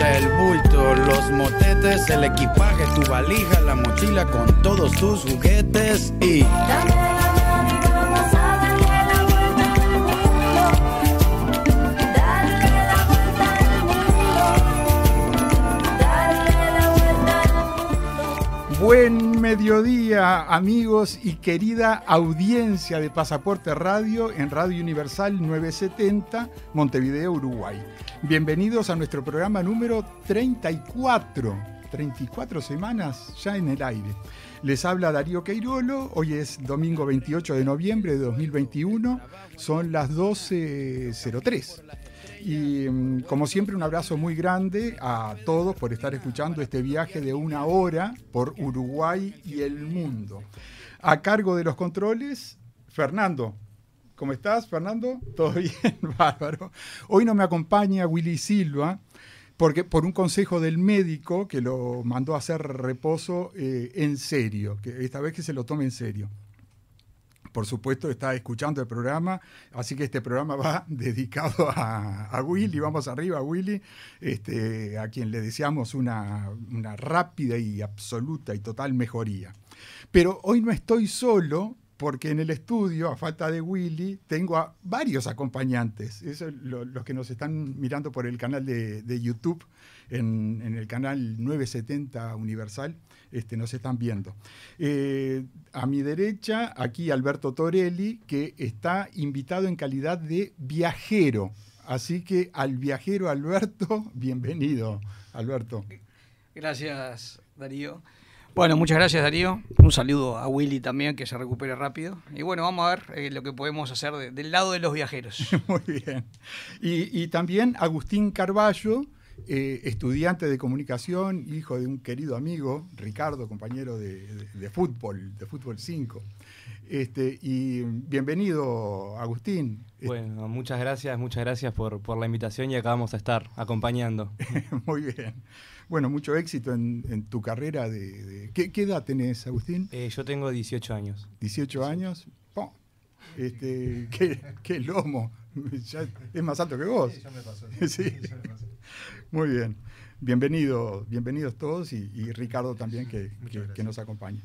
el bulto, los motetes, el equipaje, tu valija, la mochila con todos tus juguetes y... Buen mediodía, amigos y querida audiencia de Pasaporte Radio en Radio Universal 970, Montevideo, Uruguay. Bienvenidos a nuestro programa número 34. 34 semanas ya en el aire. Les habla Darío Queirolo, hoy es domingo 28 de noviembre de 2021, son las 12.03. Y mm, como siempre un abrazo muy grande a todos por estar escuchando este viaje de una hora por Uruguay y el mundo. A cargo de los controles, Fernando. ¿Cómo estás, Fernando? ¿Todo bien? Bárbaro. Hoy no me acompaña Willy Silva, porque por un consejo del médico que lo mandó a hacer reposo eh, en serio, que esta vez que se lo tome en serio. Por supuesto, está escuchando el programa, así que este programa va dedicado a, a Willy. Vamos arriba, Willy, este, a quien le deseamos una, una rápida y absoluta y total mejoría. Pero hoy no estoy solo, porque en el estudio, a falta de Willy, tengo a varios acompañantes. Eso es lo- los que nos están mirando por el canal de, YouTube, en, en el canal 970 Universal, este, nos están viendo. Eh, a mi derecha, aquí Alberto Torelli, que está invitado en calidad de viajero. Así que al viajero Alberto, bienvenido, Alberto. Gracias, Darío. Bueno, muchas gracias, Darío. Un saludo a Willy también, que se recupere rápido. Y bueno, vamos a ver eh, lo que podemos hacer de- del lado de los viajeros. Muy bien. Y, y también Agustín Carballo, eh, estudiante de comunicación, hijo de un querido amigo, Ricardo, compañero de, de- de fútbol, de fútbol 5. Este, y bienvenido, Agustín. Bueno, muchas gracias, muchas gracias por, por la invitación y acá vamos a estar acompañando. Muy bien. Bueno, mucho éxito en, en tu carrera de... de- ¿qué, qué edad tenés, Agustín? Eh, yo tengo 18 años. 18 años. ¡Pum! Este, qué, qué lomo. Ya es más alto que vos. Sí. Muy bien. Bienvenido, bienvenidos todos y, y Ricardo también que, que- que nos acompaña.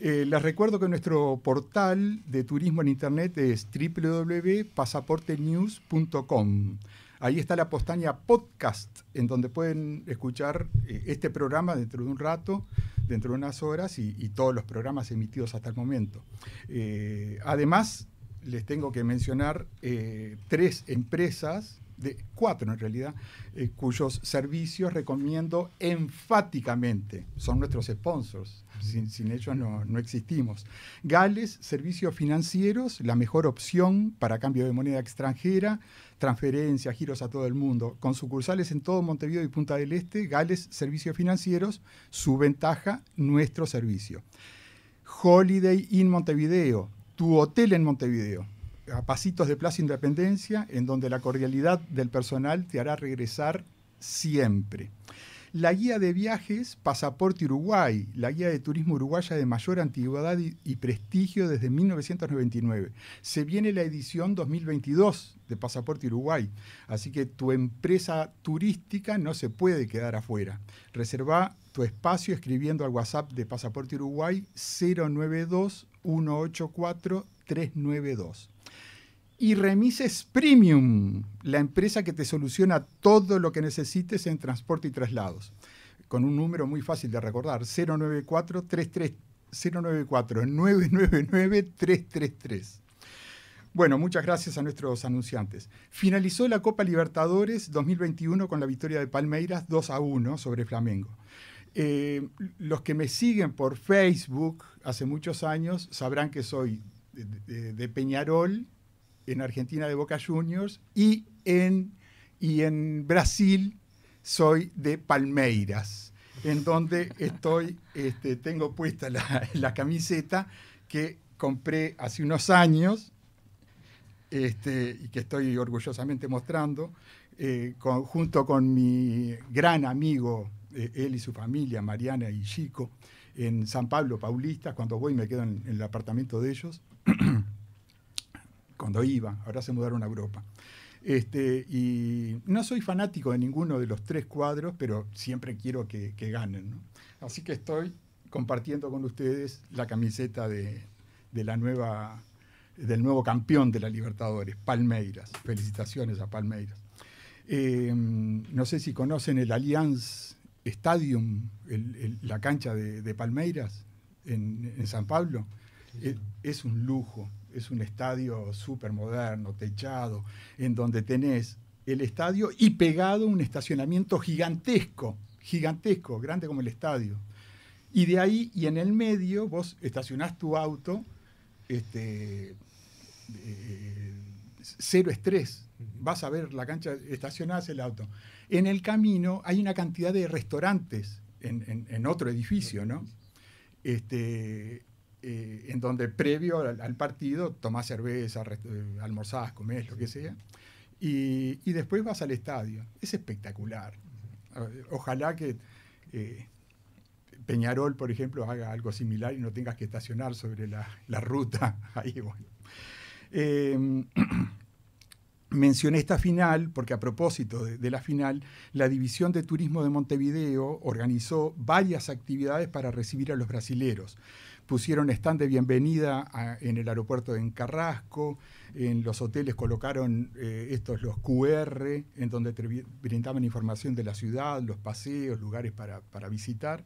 Eh, les recuerdo que nuestro portal de turismo en internet es www.pasaportenews.com. Ahí está la postaña podcast, en donde pueden escuchar eh, este programa dentro de un rato, dentro de unas horas, y, todos los programas emitidos hasta el momento. Eh, además, les tengo que mencionar eh, tres empresas, de cuatro en realidad, cuyos servicios recomiendo enfáticamente. Son nuestros sponsors. Sin, ellos no existimos. Gales, servicios financieros, la mejor opción para cambio de moneda extranjera, transferencias, giros a todo el mundo. Con sucursales en todo Montevideo y Punta del Este, Gales, servicios financieros, su ventaja, nuestro servicio. Holiday Inn Montevideo, tu hotel en Montevideo, a pasitos de Plaza Independencia, en donde la cordialidad del personal te hará regresar siempre. La guía de viajes Pasaporte Uruguay, la guía de turismo uruguaya de mayor antigüedad y, prestigio desde 1999. Se viene la edición 2022 de Pasaporte Uruguay, así que tu empresa turística no se puede quedar afuera. Reserva tu espacio escribiendo al WhatsApp de Pasaporte Uruguay 092 184 392. Y Remises Premium, la empresa que te soluciona todo lo que necesites en transporte y traslados. Con un número muy fácil de recordar, 094 33 094 999 333. Bueno, muchas gracias a nuestros anunciantes. Finalizó la Copa Libertadores 2021 con la victoria de Palmeiras 2 a 1 sobre Flamengo. Eh, los que me siguen por Facebook hace muchos años sabrán que soy de Peñarol, en Argentina de Boca Juniors, y en, y en Brasil soy de Palmeiras, en donde estoy, este, tengo puesta la, la camiseta que compré hace unos años este, y que estoy orgullosamente mostrando, eh, junto con mi gran amigo, eh, él y su familia, Mariana y Chico, en San Pablo Paulista. Cuando voy me quedo en el apartamento de ellos. cuando iba, ahora se mudaron a Europa. Este, y no soy fanático de ninguno de los tres cuadros, pero siempre quiero que, que ganen. ¿no? Así que estoy compartiendo con ustedes la camiseta de, de la nueva, del nuevo campeón de la Libertadores, Palmeiras. Felicitaciones a Palmeiras. Eh, no sé si conocen el Allianz Stadium, el- el- la cancha de, de Palmeiras en, en San Pablo. Es, es un lujo, es un estadio súper moderno, techado, en donde tenés el estadio y pegado un estacionamiento gigantesco, gigantesco, grande como el estadio. Y de ahí, y en el medio, vos estacionás tu auto, este, eh, cero estrés. Vas a ver la cancha, estacionás el auto. En el camino hay una cantidad de restaurantes en, en- en otro edificio, ¿no? Este, eh, en donde previo al, al partido tomás cerveza, eh, almorzás, comés, lo que sea, y, y después vas al estadio. Es espectacular. Ojalá que eh, Peñarol, por ejemplo, haga algo similar y no tengas que estacionar sobre la, la ruta. Ahí, bueno. Eh, mencioné esta final porque a propósito de, de la final, la División de Turismo de Montevideo organizó varias actividades para recibir a los brasileros. Pusieron stand de bienvenida en el aeropuerto de Carrasco, en los hoteles colocaron eh, estos los QR, en donde brindaban información de la ciudad, los paseos, lugares para, para visitar.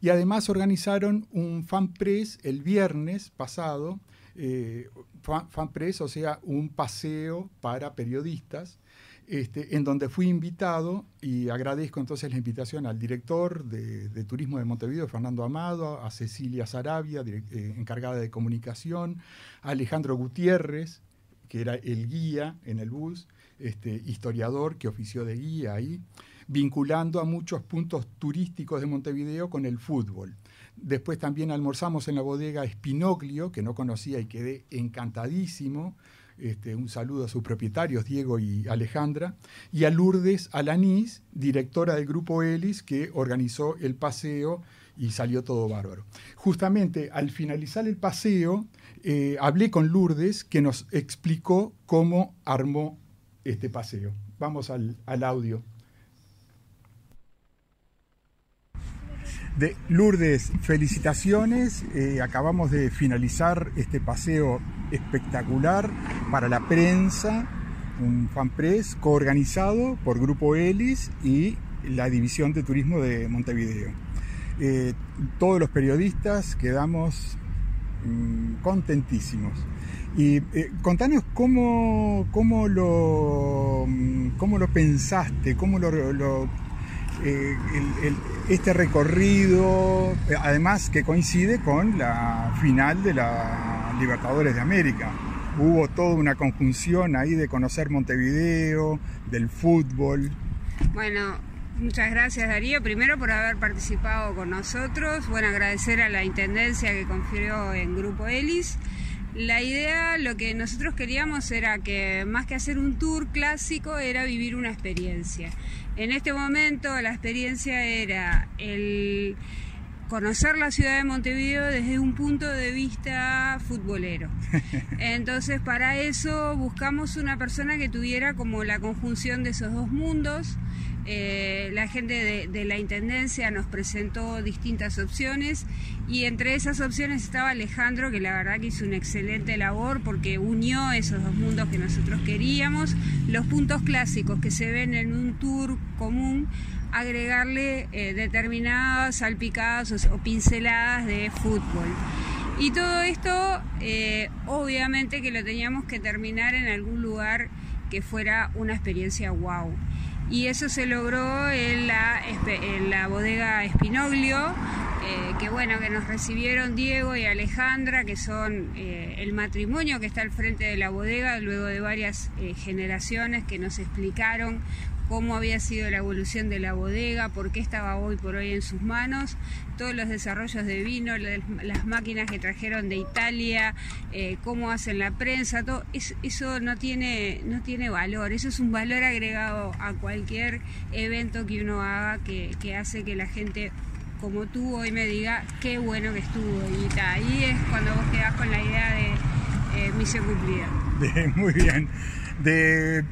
Y además organizaron un fan press el viernes pasado, eh, fan, fan press, o sea, un paseo para periodistas, este, en donde fui invitado y agradezco entonces la invitación al director de, Turismo de Montevideo, Fernando Amado, a Cecilia Sarabia, eh, encargada de comunicación, a Alejandro Gutiérrez, que era el guía en el bus, este, historiador que ofició de guía ahí, vinculando a muchos puntos turísticos de Montevideo con el fútbol. Después también almorzamos en la bodega Espinoglio, que no conocía y quedé encantadísimo. Este, un saludo a sus propietarios, Diego y Alejandra, y a Lourdes Alanís, directora del grupo Elis, que organizó el paseo y salió todo bárbaro. Justamente al finalizar el paseo, eh, hablé con Lourdes, que nos explicó cómo armó este paseo. Vamos al, al audio. De Lourdes, felicitaciones. Eh, acabamos de finalizar este paseo espectacular para la prensa, un fan press coorganizado por Grupo Elis y la División de Turismo de Montevideo. Eh, todos los periodistas quedamos mm, contentísimos. Y eh, contanos cómo, cómo, lo, mm, cómo lo pensaste, cómo lo, lo- eh, este recorrido, eh, además que coincide con la final de la Libertadores de América. Hubo toda una conjunción ahí de conocer Montevideo, del fútbol. Bueno, muchas gracias Darío, primero por haber participado con nosotros, bueno, agradecer a la Intendencia que confió en Grupo Elis. La idea, lo que nosotros queríamos era que más que hacer un tour clásico, era vivir una experiencia. En este momento la experiencia era el conocer la ciudad de Montevideo desde un punto de vista futbolero. Entonces, para eso buscamos una persona que tuviera como la conjunción de esos dos mundos. Eh, la gente de, la Intendencia nos presentó distintas opciones y entre esas opciones estaba Alejandro, que la verdad que hizo una excelente labor porque unió esos dos mundos que nosotros queríamos, los puntos clásicos que se ven en un tour común, agregarle eh, determinadas salpicadas o, o pinceladas de fútbol. Y todo esto, eh, obviamente que lo teníamos que terminar en algún lugar que fuera una experiencia wow. Y eso se logró en la, espe- en la bodega Espinoglio, eh, que bueno, que nos recibieron Diego y Alejandra, que son eh, el matrimonio que está al frente de la bodega, luego de varias eh, generaciones que nos explicaron cómo había sido la evolución de la bodega, por qué estaba hoy por hoy en sus manos, todos los desarrollos de vino, la- las máquinas que trajeron de Italia, eh, cómo hacen la prensa, todo es- eso no tiene, no tiene valor, eso es un valor agregado a cualquier evento que uno haga que, hace que la gente como tú hoy me diga qué bueno que estuvo y ahí es cuando vos quedás con la idea de eh, misión cumplida. Muy bien. De,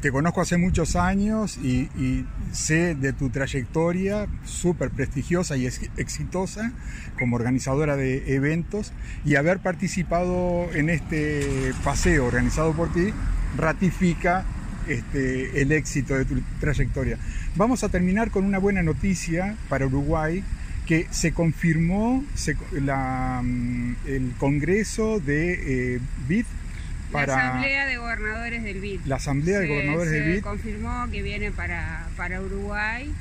te conozco hace muchos años y, y sé de tu trayectoria súper prestigiosa y ex- exitosa como organizadora de eventos y haber participado en este paseo organizado por ti ratifica este, el éxito de tu trayectoria. Vamos a terminar con una buena noticia para Uruguay que se confirmó se- la, mm, el Congreso de eh, BID para La Asamblea de Gobernadores del BID. La Asamblea de Se- Gobernadores se del BID. confirmó que viene para, para Uruguay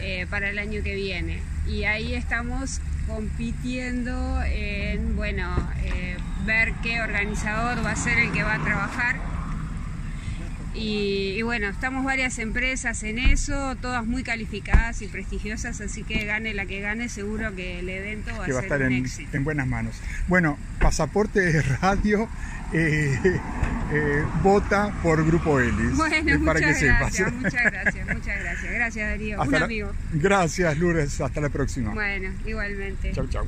eh, para el año que viene. Y ahí estamos compitiendo en, bueno, eh, ver qué organizador va a ser el que va a trabajar. Y, y bueno, estamos varias empresas en eso, todas muy calificadas y prestigiosas, así que gane la que gane, seguro que el evento va que va a ser estar un en, éxito. en buenas manos. Bueno, Pasaporte Radio eh, eh, vota por Grupo Elis. Bueno, eh, para muchas que gracias, sepas. muchas gracias, muchas gracias. Gracias Darío, un Hasta la- amigo. Gracias, Lourdes. Hasta la próxima. Bueno, igualmente. Chau, chau.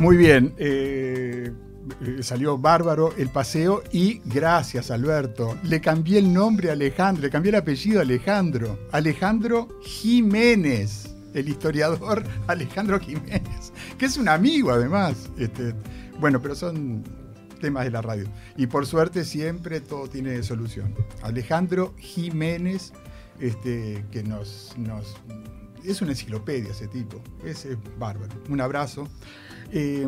Muy bien, eh, eh, salió bárbaro el paseo y gracias Alberto. Le cambié el nombre a Alejandro, le cambié el apellido a Alejandro. Alejandro Jiménez, el historiador Alejandro Jiménez, que es un amigo además. Este, bueno, pero son temas de la radio. Y por suerte siempre todo tiene solución. Alejandro Jiménez, este, que nos, nos- es una enciclopedia ese tipo, es, es bárbaro. Un abrazo. Eh,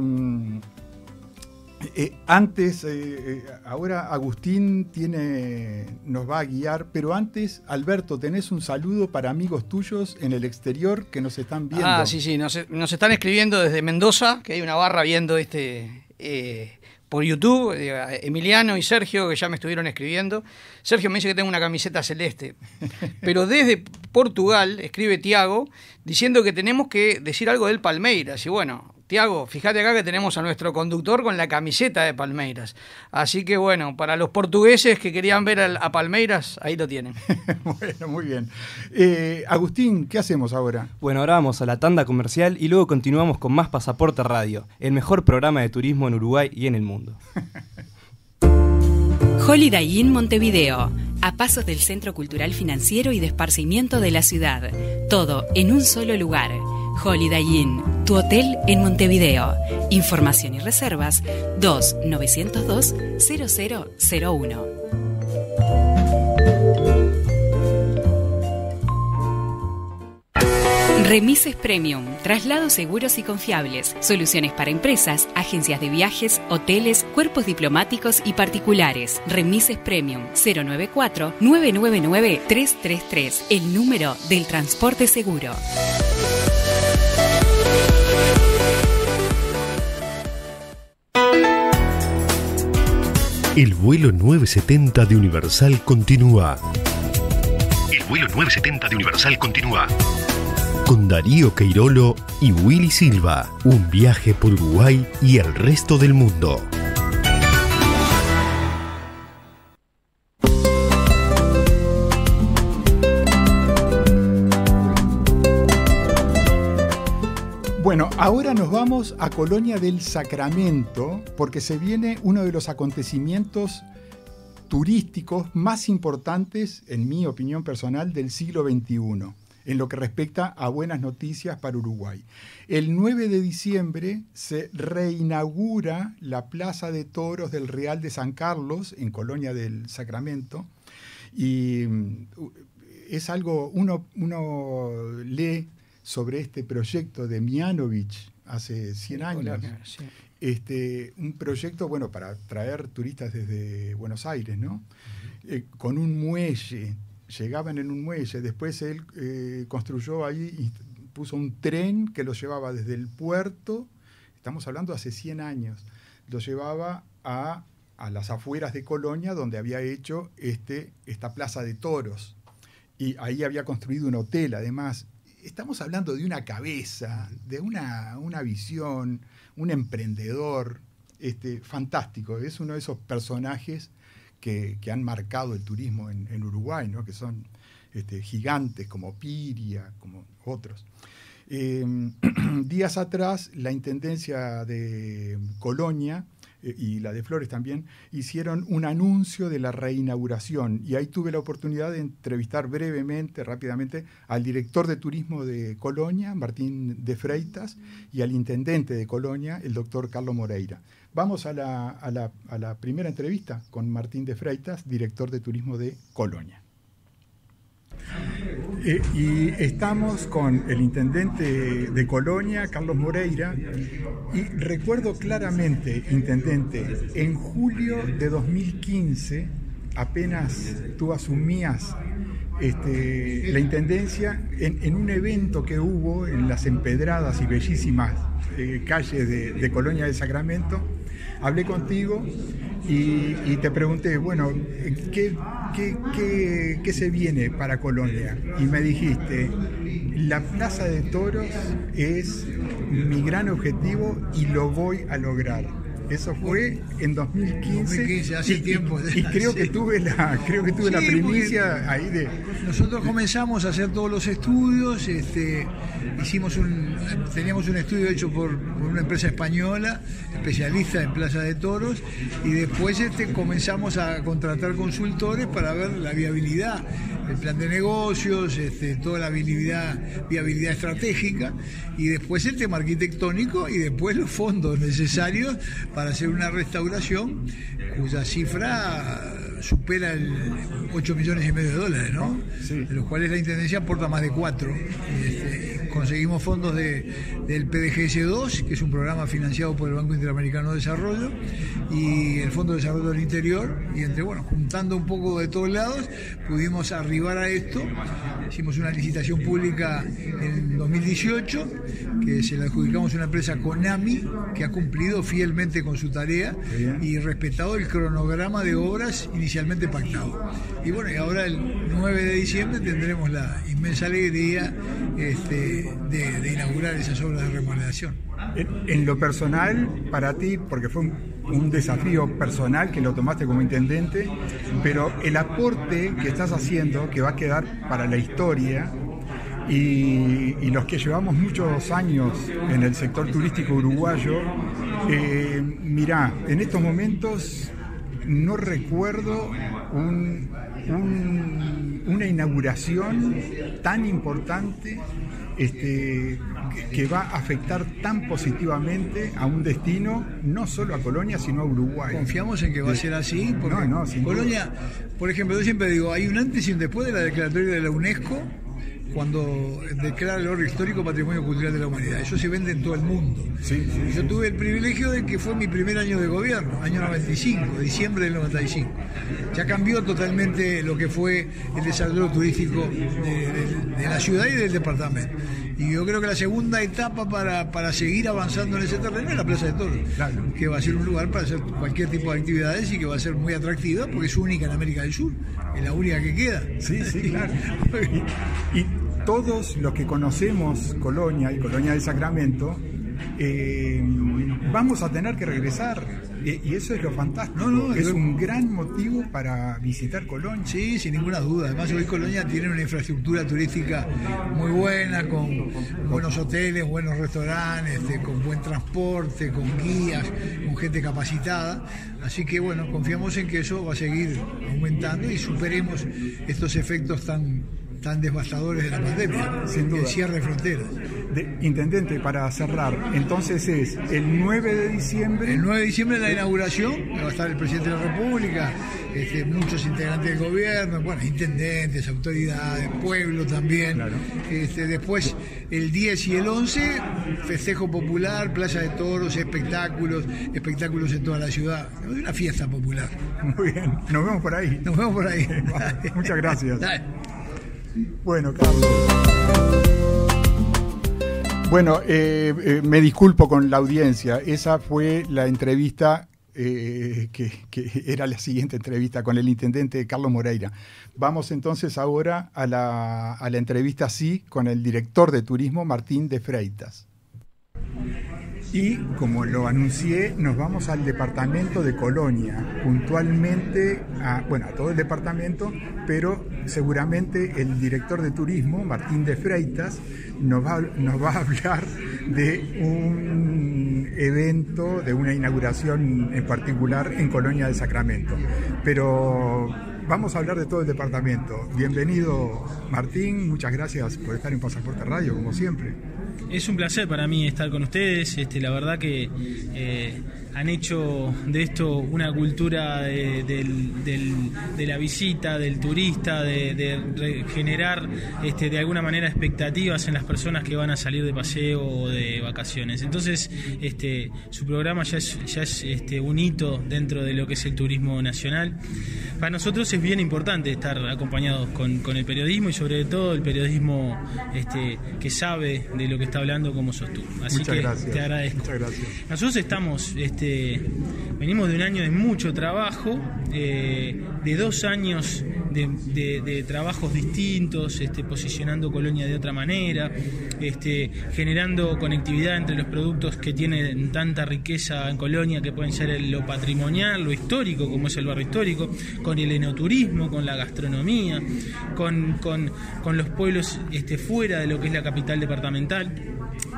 eh, antes, eh, ahora Agustín tiene, nos va a guiar, pero antes, Alberto, tenés un saludo para amigos tuyos en el exterior que nos están viendo. Ah, sí, sí, nos, nos están escribiendo desde Mendoza, que hay una barra viendo este eh, por YouTube, Emiliano y Sergio, que ya me estuvieron escribiendo. Sergio me dice que tengo una camiseta celeste, pero desde Portugal escribe Tiago diciendo que tenemos que decir algo del Palmeiras. Y bueno, Tiago, fíjate acá que tenemos a nuestro conductor con la camiseta de Palmeiras. Así que bueno, para los portugueses que querían ver a Palmeiras, ahí lo tienen. bueno, muy bien. Eh, Agustín, ¿qué hacemos ahora? Bueno, ahora vamos a la tanda comercial y luego continuamos con más Pasaporte Radio, el mejor programa de turismo en Uruguay y en el mundo. Holiday Inn Montevideo, a pasos del Centro Cultural Financiero y de Esparcimiento de la ciudad. Todo en un solo lugar. Holiday Inn, tu hotel en Montevideo. Información y reservas 2-902 0001. Remises Premium, traslados seguros y confiables, soluciones para empresas, agencias de viajes, hoteles, cuerpos diplomáticos y particulares. Remises Premium 094-999-333, el número del transporte seguro. El vuelo 970 de Universal continúa. El vuelo 970 de Universal continúa. Con Darío Queirolo y Willy Silva. Un viaje por Uruguay y el resto del mundo. Bueno, ahora nos a Colonia del Sacramento porque se viene uno de los acontecimientos turísticos más importantes, en mi opinión personal, del siglo XXI, en lo que respecta a buenas noticias para Uruguay. El 9 de diciembre se reinaugura la Plaza de Toros del Real de San Carlos, en Colonia del Sacramento, y mm, es algo, uno, uno lee sobre este proyecto de Mianovich hace 100 años. Sí. Este, un proyecto, bueno, para traer turistas desde Buenos Aires, ¿no? Eh, con un muelle, llegaban en un muelle, después él eh, construyó ahí puso un tren que los llevaba desde el puerto, estamos hablando hace 100 años, lo llevaba a, a las afueras de Colonia, donde había hecho este, esta plaza de toros. Y ahí había construido un hotel, además. Estamos hablando de una cabeza, de una, una visión, un emprendedor este, fantástico. Es uno de esos personajes que, que han marcado el turismo en, Uruguay, ¿no? que son este, gigantes como Piria, como otros. Eh, días atrás, la Intendencia de Colonia y la de Flores también hicieron un anuncio de la reinauguración y ahí tuve la oportunidad de entrevistar brevemente, rápidamente, al director de turismo de Colonia, Martín de Freitas, y al intendente de Colonia, el doctor Carlos Moreira. Vamos a la, a la- a la primera entrevista con Martín de Freitas, director de turismo de Colonia. Eh, y estamos con el intendente de Colonia, Carlos Moreira, y recuerdo claramente, intendente, en julio de 2015, apenas tú asumías este, la intendencia, en, un evento que hubo en las empedradas y bellísimas eh, calles de, de Colonia del Sacramento, hablé contigo y, y te pregunté, bueno, ¿qué, qué, qué- qué se viene para Colonia? Y me dijiste, la Plaza de Toros es mi gran objetivo y lo voy a lograr. Eso fue en 2015. 2015, hace y, tiempo Y creo sí. que tuve la, creo que tuve la Sí, primicia ahí de. Nosotros comenzamos a hacer todos los estudios, este, hicimos un, teníamos un estudio hecho por, por una empresa española, especialista en plaza de toros, y después este, comenzamos a contratar consultores para ver la viabilidad, el plan de negocios, este, toda la viabilidad, viabilidad estratégica, y después el tema arquitectónico, y después los fondos necesarios para hacer una restauración cuya cifra supera el 8 millones y medio de dólares, ¿no? Sí. De los cuales la Intendencia aporta más de 4. Conseguimos fondos de, del PDGS-2, que es un programa financiado por el Banco Interamericano de Desarrollo, y el Fondo de Desarrollo del Interior, y entre, bueno, juntando un poco de todos lados, pudimos arribar a esto. Hicimos una licitación pública en 2018, que se la adjudicamos a una empresa Konami, que ha cumplido fielmente con su tarea y respetado el cronograma de obras inicialmente pactado. Y bueno, y ahora el 9 de diciembre tendremos la inmensa alegría este, de, inaugurar esas obras de remodelación. En, lo personal, para ti, porque fue un, desafío personal que lo tomaste como intendente, pero el aporte que estás haciendo, que va a quedar para la historia, y, los que llevamos muchos años en el sector turístico uruguayo, eh, mirá, en estos momentos no recuerdo un- un- una inauguración tan importante este, que, va a afectar tan positivamente a un destino, no solo a Colonia, sino a Uruguay. Confiamos en que va a ser así, porque No, no, Colonia, por ejemplo, yo siempre digo, hay un antes y un después de la declaratoria de la UNESCO cuando declara el oro histórico Patrimonio Cultural de la Humanidad. Eso se vende en todo el mundo. Sí, sí, Yo tuve el privilegio de que fue mi primer año de gobierno, año 95, diciembre del 95. Ya cambió totalmente lo que fue el desarrollo turístico de, de- de la ciudad y del departamento. Y yo creo que la segunda etapa para, para seguir avanzando en ese terreno es la Plaza de Toros, Claro. que va a ser un lugar para hacer cualquier tipo de actividades y que va a ser muy atractiva porque es única en América del Sur, es la única que queda. Sí, sí, claro. Y, y todos los que conocemos Colonia y Colonia del Sacramento, eh, vamos a tener que regresar. Y eso es lo fantástico. No, no, es yo- un gran motivo para visitar Colonia. Sí, sin ninguna duda. Además, hoy Colonia tiene una infraestructura turística muy buena, con buenos hoteles, buenos restaurantes, este, con buen transporte, con guías, con gente capacitada. Así que, bueno, confiamos en que eso va a seguir aumentando y superemos estos efectos tan, tan devastadores de la pandemia, Sin duda. el cierre de fronteras. De- intendente, para cerrar, entonces es el 9 de diciembre. El 9 de diciembre es la inauguración, va a estar el presidente de la República, este, muchos integrantes del gobierno, bueno, intendentes, autoridades, pueblo también. Claro. Este, después, el 10 y el 11, festejo popular, plaza de toros, espectáculos, espectáculos en toda la ciudad. Una fiesta popular. Muy bien, nos vemos por ahí. Nos vemos por ahí. Muchas gracias. Bueno, Carlos. Bueno, eh, eh, me disculpo con la audiencia. Esa fue la entrevista eh, que, que era la siguiente entrevista con el intendente Carlos Moreira. Vamos entonces ahora a la, a la entrevista sí con el director de turismo Martín de Freitas. Y como lo anuncié, nos vamos al departamento de Colonia, puntualmente a, bueno, a todo el departamento, pero seguramente el director de turismo, Martín de Freitas, nos va, nos va a hablar de un evento, de una inauguración en particular en Colonia del Sacramento. Pero vamos a hablar de todo el departamento. Bienvenido Martín, muchas gracias por estar en Pasaporte Radio, como siempre. Es un placer para mí estar con ustedes. Este, la verdad que eh, han hecho de esto una cultura de, la visita, del turista, de, generar este, de alguna manera expectativas en las personas que van a salir de paseo o de vacaciones. Entonces, este, su programa ya es, ya es este, un hito dentro de lo que es el turismo nacional. Para nosotros es bien importante estar acompañados con, con el periodismo y sobre todo el periodismo este, que sabe de lo que está hablando como sos tú. Así Muchas que gracias. te agradezco. Muchas gracias. Nosotros estamos, este, venimos de un año de mucho trabajo, eh, de dos años de, trabajos distintos, este, posicionando Colonia de otra manera, este, generando conectividad entre los productos que tienen tanta riqueza en Colonia, que pueden ser lo patrimonial, lo histórico, como es el barrio histórico, con el enoturismo, con la gastronomía, con, con- con los pueblos este, fuera de lo que es la capital departamental.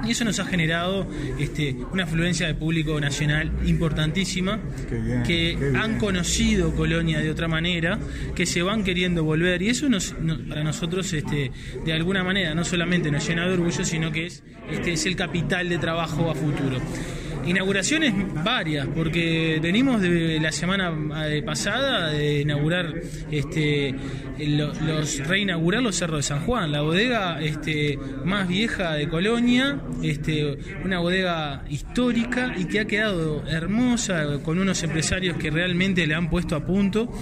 Y eso nos ha generado este, una afluencia de público nacional importantísima, bien, que han conocido Colonia de otra manera, que se van queriendo volver. Y eso nos, no- para nosotros, este, de alguna manera, no solamente nos llena de orgullo, sino que es, este, es el capital de trabajo a futuro. Inauguraciones varias, porque venimos de la semana eh, pasada de inaugurar, este, lo- los reinaugurar los cerros de San Juan, la bodega este, más vieja de Colonia, este, una bodega histórica y que ha quedado hermosa con unos empresarios que realmente le han puesto a punto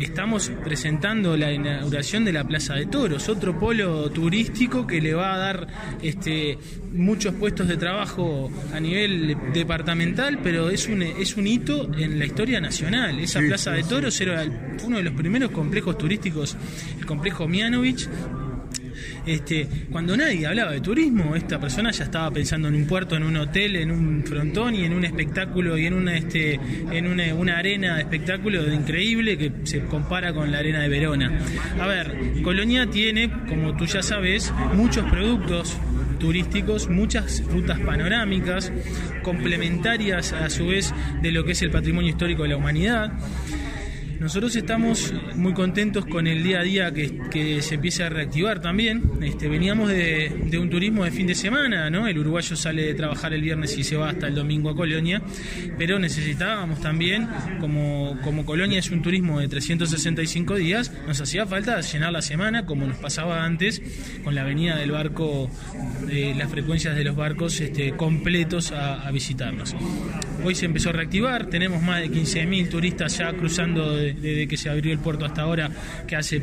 estamos presentando la inauguración de la Plaza de Toros, otro polo turístico que le va a dar este, muchos puestos de trabajo a nivel departamental, pero es un, es un hito en la historia nacional. Esa Sí, Plaza de. Toros era uno de los primeros complejos turísticos, el complejo Mianovich, este, cuando nadie hablaba de turismo, esta persona ya estaba pensando en un puerto, en un hotel, en un frontón y en un espectáculo y en una, este, en una, una arena de espectáculo increíble que se compara con la arena de Verona. A ver, Colonia tiene, como tú ya sabes, muchos productos turísticos, muchas rutas panorámicas, complementarias a su vez de lo que es el patrimonio histórico de la humanidad. Nosotros estamos muy contentos con el día a día que, se empieza a reactivar también. Este, veníamos de, un turismo de fin de semana, ¿no? El uruguayo sale de trabajar el viernes y se va hasta el domingo a Colonia, pero necesitábamos también, como, Colonia es un turismo de 365 días, nos hacía falta llenar la semana, como nos pasaba antes, con la venida del barco, las frecuencias de los barcos este, completos a visitarnos. Hoy se empezó a reactivar, tenemos más de 15.000 turistas ya cruzando de- desde que se abrió el puerto hasta ahora, que hace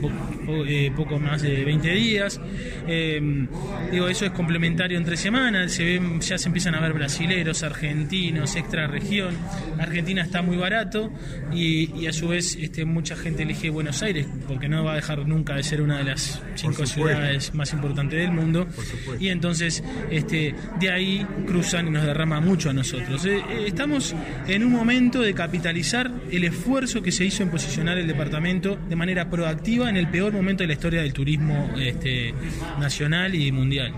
eh, poco más de 20 días. Eh, digo, eso es complementario entre semanas, se ven, ya se empiezan a ver brasileros, argentinos, extra región. Argentina está muy barato y, y a su vez este, mucha gente elige Buenos Aires, porque no va a dejar nunca de ser una de las cinco ciudades más importantes del mundo. Y entonces este, de ahí cruzan y nos derrama mucho a nosotros. Eh, eh, estamos en un momento de capitalizar el esfuerzo que se hizo en posicionar el departamento de manera proactiva en el peor momento de la historia del turismo este, nacional y mundial.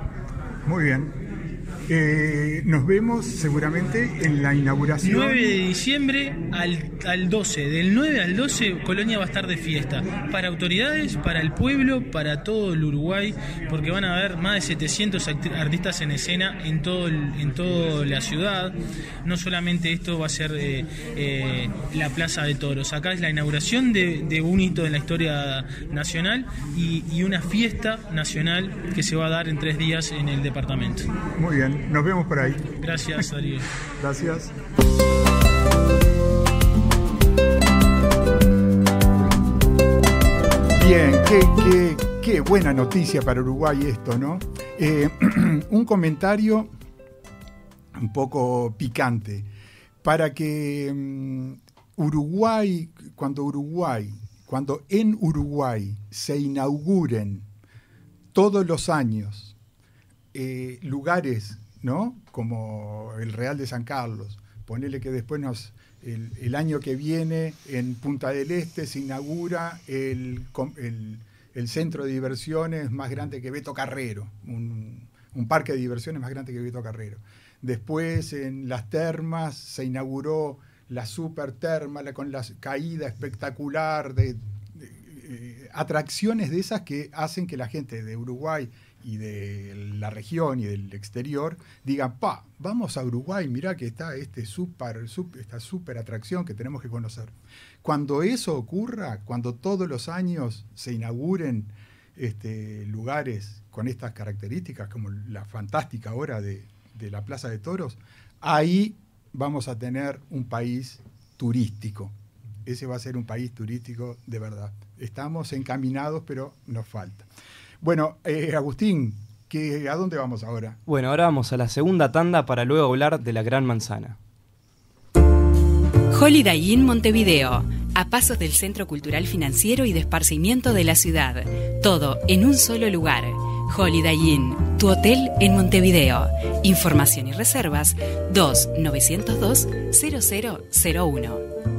Muy bien. Eh, nos vemos seguramente en la inauguración. 9 de diciembre al, al 12. Del 9 al 12 Colonia va a estar de fiesta. Para autoridades, para el pueblo, para todo el Uruguay, porque van a haber más de 700 acti- artistas en escena en todo el- en toda la ciudad. No solamente esto va a ser eh, eh, la Plaza de Toros. Acá es la inauguración de, de un hito en la historia nacional y, y una fiesta nacional que se va a dar en tres días en el departamento. Muy bien, nos vemos por ahí. Gracias, Darío. Gracias. Bien, qué, qué- qué buena noticia para Uruguay esto, ¿no? Eh, un comentario un poco picante. Para que mm, Uruguay, cuando Uruguay, cuando en Uruguay se inauguren todos los años eh, lugares, ¿no? Como el Real de San Carlos. Ponele que después el, año que viene en Punta del Este se inaugura el, el- centro de diversiones más grande que Beto Carrero, un, un parque de diversiones más grande que Beto Carrero. Después en las termas se inauguró la super terma la- con la caída espectacular de, de, eh, atracciones de esas que hacen que la gente de Uruguay y de la región y del exterior digan, pa, vamos a Uruguay, mirá que está este super, sup- esta super atracción que tenemos que conocer. Cuando eso ocurra, cuando todos los años se inauguren este, lugares con estas características, como la fantástica hora de, de la Plaza de Toros, ahí vamos a tener un país turístico. Ese va a ser un país turístico de verdad. Estamos encaminados, pero nos falta. Bueno, eh, Agustín, ¿qué- ¿a dónde vamos ahora? Bueno, ahora vamos a la segunda tanda para luego hablar de la Gran Manzana. Holiday Inn Montevideo, a pasos del Centro Cultural Financiero y de Esparcimiento de la ciudad. Todo en un solo lugar. Holiday Inn, tu hotel en Montevideo. Información y reservas 2-902-0001.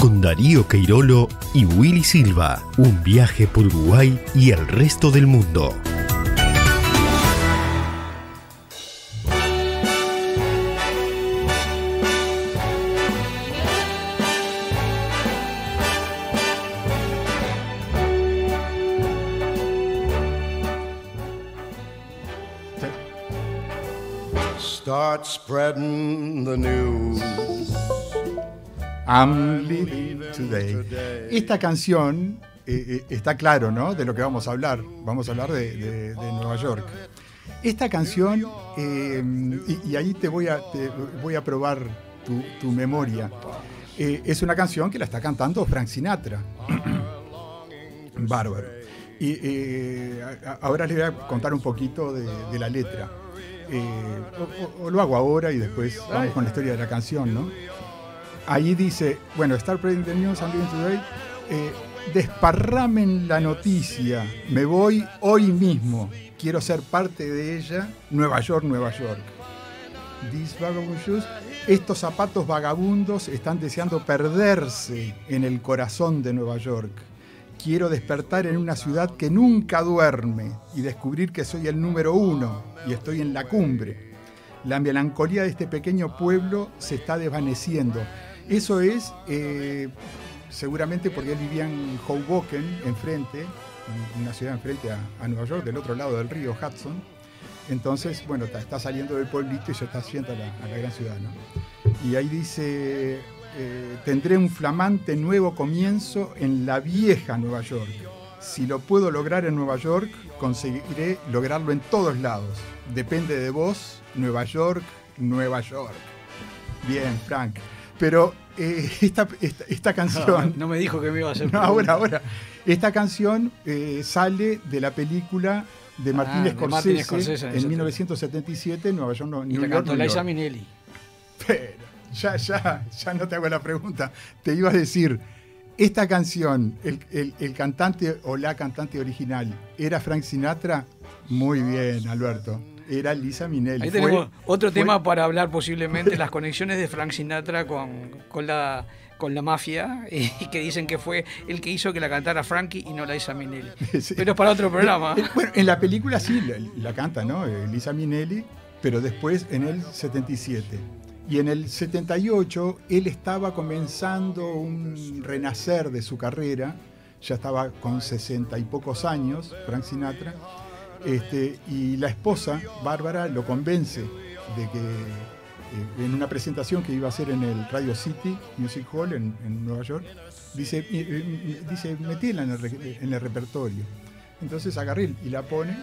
Con Darío Queirolo y Willy Silva. Un viaje por Uruguay y el resto del mundo. Start spreading the news. I'm living today. Esta canción eh, eh, está claro, ¿no? De lo que vamos a hablar. Vamos a hablar de, de- de Nueva York. Esta canción, eh, y, y ahí te voy a, te voy a probar tu, tu memoria. Eh, es una canción que la está cantando Frank Sinatra. Bárbaro. Y eh, ahora les voy a contar un poquito de, de la letra. Eh, o- o- o lo hago ahora y después vamos con la historia de la canción, ¿no? Ahí dice, bueno, Star the News, living today. eh, desparramen la noticia, me voy hoy mismo, quiero ser parte de ella, Nueva York, Nueva York. These vagabond shoes, estos zapatos vagabundos están deseando perderse en el corazón de Nueva York. Quiero despertar en una ciudad que nunca duerme y descubrir que soy el número uno y estoy en la cumbre. La melancolía de este pequeño pueblo se está desvaneciendo. Eso es eh, seguramente porque él vivía en Hoboken, enfrente, en una ciudad enfrente a, a Nueva York, del otro lado del río Hudson. Entonces, bueno, está, saliendo del pueblito y se está la, a la gran ciudad, ¿no? Y ahí dice, eh, tendré un flamante nuevo comienzo en la vieja Nueva York. Si lo puedo lograr en Nueva York, conseguiré lograrlo en todos lados. Depende de vos, Nueva York, Nueva York. Bien, Frank. Pero eh, esta, esta, esta canción... No, no me dijo que me iba a hacer No, ahora, pregunta. ahora. Esta canción eh, sale de la película de Martin Ah, de Martin Scorsese, en exacto. 1977, Nueva York, no, Y New la York, cantó Liza. Minnelli. Pero ya, ya, ya no te hago la pregunta. Te iba a decir, esta canción, el, el- el cantante o la cantante original, ¿era Frank Sinatra? Muy bien, Alberto. Era Lisa Minnelli. Ahí Fue- tenemos otro fue- tema para hablar posiblemente, las conexiones de Frank Sinatra con, con la con la mafia y que dicen que fue el que hizo que la cantara Frankie y no la Liza Minnelli. Sí. Pero es para otro programa. Eh, Bueno, en la película sí la, la canta, ¿no? Eh, Lisa Minnelli, pero después en el 77. Y en el 78 él estaba comenzando un renacer de su carrera ya estaba con sesenta y pocos años, Frank Sinatra, este, y la esposa, Bárbara, lo convence de que eh, en una presentación que iba a hacer en el Radio City Music Hall en, Nueva York, dice, eh, dice en el, repertorio. Entonces agarré y la pone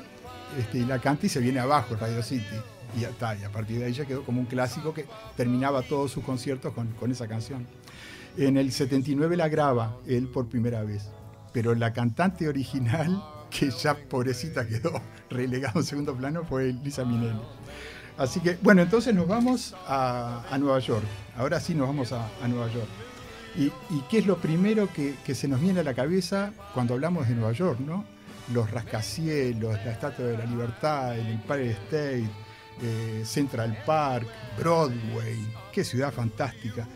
este, y la canta y se viene abajo Radio City. Y ya está, y a partir de ahí ya quedó como un clásico que terminaba todos sus conciertos con, con esa canción. En el 79 la graba él por primera vez, pero la cantante original, que ya pobrecita quedó relegada en segundo plano, fue Lisa Minnelli. Así que, bueno, entonces nos vamos a, a Nueva York. Ahora sí nos vamos a, a Nueva York. ¿Y, y qué es lo primero que, que se nos viene a la cabeza cuando hablamos de Nueva York, no? Los rascacielos, la Estatua de la Libertad, el Empire State, eh, Central Park, Broadway, qué ciudad fantástica.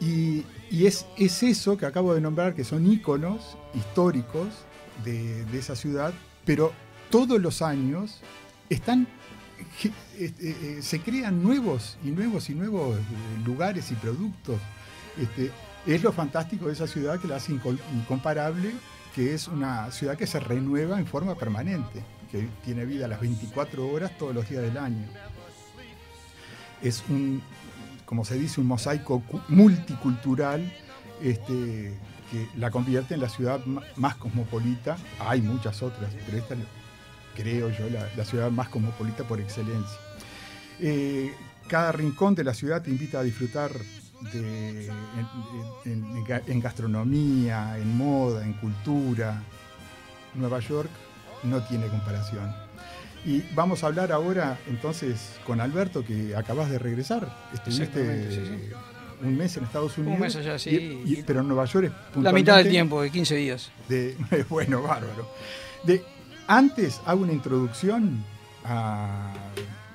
Y, y es, es eso que acabo de nombrar, que son íconos históricos de, esa ciudad, pero todos los años están, este, eh, se crean nuevos y nuevos y nuevos eh, lugares y productos. Este, es lo fantástico de esa ciudad que la hace incomparable, que es una ciudad que se renueva en forma permanente, que tiene vida las 24 horas todos los días del año. Es un, como se dice, un mosaico cu- multicultural este, que la convierte en la ciudad más cosmopolita. Hay muchas otras, pero esta es, creo yo, la, la ciudad más cosmopolita por excelencia. Eh, cada rincón de la ciudad te invita a disfrutar de- en, en- en ga- en gastronomía, en moda, en cultura. Nueva York no tiene comparación. Y vamos a hablar ahora entonces con Alberto, que acabas de regresar. Estuviste sí, sí. Un mes en Estados Unidos. mes allá, sí. y- y- pero en Nueva York es La mitad del tiempo, de 15 días. de- bueno, bárbaro. De, antes hago una introducción a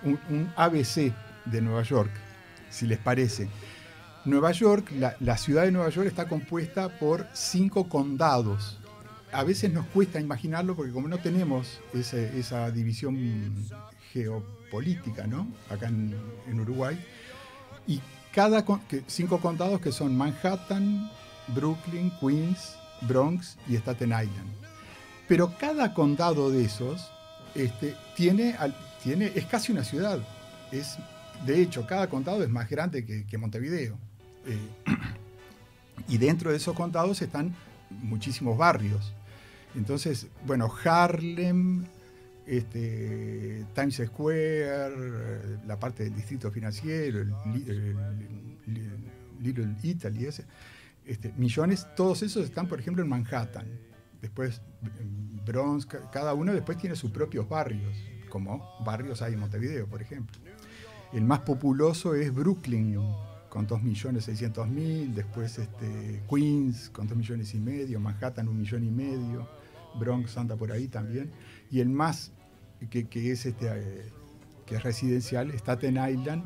un, un ABC de Nueva York, si les parece. Nueva York, la, la ciudad de Nueva York está compuesta por cinco condados. A veces nos cuesta imaginarlo porque como no tenemos esa división geopolítica, ¿no? Acá en, en Uruguay. Y cada cinco condados que son Manhattan, Brooklyn, Queens, Bronx y Staten Island. Pero cada condado de esos este, tiene, tiene, es casi una ciudad. Es, de hecho, cada condado es más grande que, que Montevideo. Eh, y dentro de esos condados están muchísimos barrios. Entonces, bueno, Harlem, este, Times Square, la parte del distrito financiero, Little Italy, ese, este, millones, todos esos están, por ejemplo, en Manhattan. Después, Bronx, ca- cada uno después tiene sus propios barrios, como barrios hay en Montevideo, por ejemplo. El más populoso es Brooklyn, con 2.600.000, después este, Queens, con 2 millones y medio, Manhattan, un millón y medio, Bronx anda por ahí también, y el más que, que es, este, eh, que es residencial, Staten Island,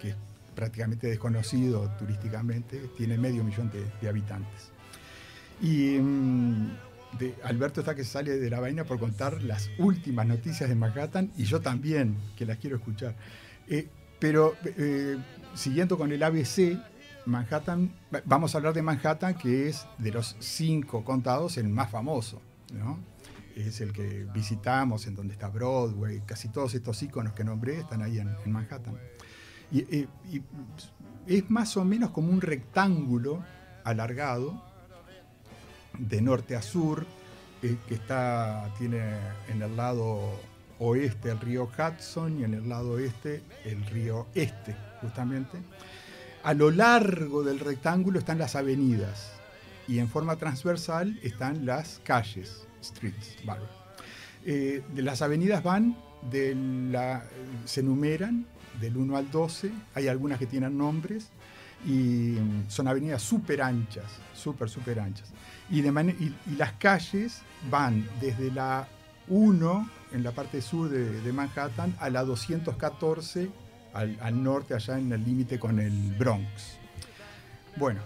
que es prácticamente desconocido turísticamente, tiene medio millón de, de habitantes. Y mm, de- Alberto está que sale de la vaina por contar las últimas noticias de Manhattan y yo también, que las quiero escuchar. Eh, pero eh, siguiendo con el ABC, Manhattan, va- vamos a hablar de Manhattan, que es de los cinco condados el más famoso, ¿no? Es el que visitamos, en donde está Broadway, casi todos estos iconos que nombré están ahí en, Manhattan. Y es más o menos como un rectángulo alargado, de norte a sur, eh, que está, tiene en el lado oeste el río Hudson y en el lado oeste el río Este, justamente. A lo largo del rectángulo están las avenidas y en forma transversal están las calles, streets, bárbaro. Eh, de las avenidas van, se enumeran del 1 al 12, hay algunas que tienen nombres y mm, son avenidas súper anchas, súper, súper anchas. Y, de y las calles van desde la 1 en la parte sur de, de Manhattan a la 214 al, al norte, allá en el límite con el Bronx. Bueno,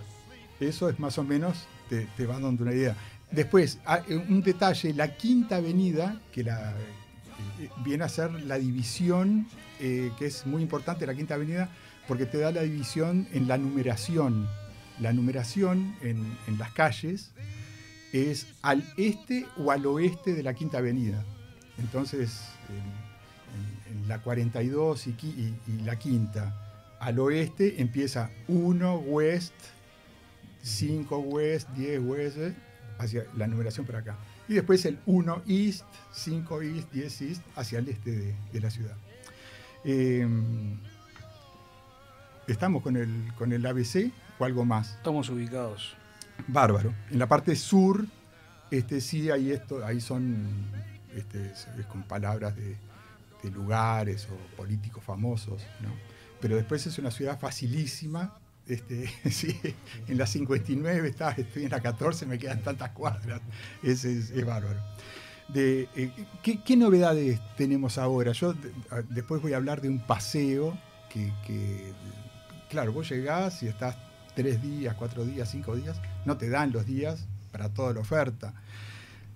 eso es más o menos, te, te va dando una idea. Después, ah, eh, un detalle, la quinta avenida, que la, eh, viene a ser la división, eh, que es muy importante, la quinta avenida, porque te da la división en la numeración. La numeración en, las calles es al este o al oeste de la Quinta Avenida. Entonces, en, la 42 y, y- y la Quinta, al oeste empieza 1 West, 5 West, 10 West, eh, hacia la numeración por acá. Y después el 1 East, 5 East, 10 East, hacia el este de, de la ciudad. Eh, ¿Estamos con el, con el ABC o algo más? Estamos ubicados. Bárbaro. En la parte sur, este, sí hay esto, ahí son este, es- es con palabras de, de lugares o políticos famosos, ¿no? Pero después es una ciudad facilísima. Este, en la 59 está, estoy en la 14, me quedan tantas cuadras. Es, es- es bárbaro. De, eh, ¿qué, novedades tenemos ahora? Yo después voy a hablar de un paseo que, claro, vos llegás y estás tres días, cuatro días, cinco días, no te dan los días para toda la oferta.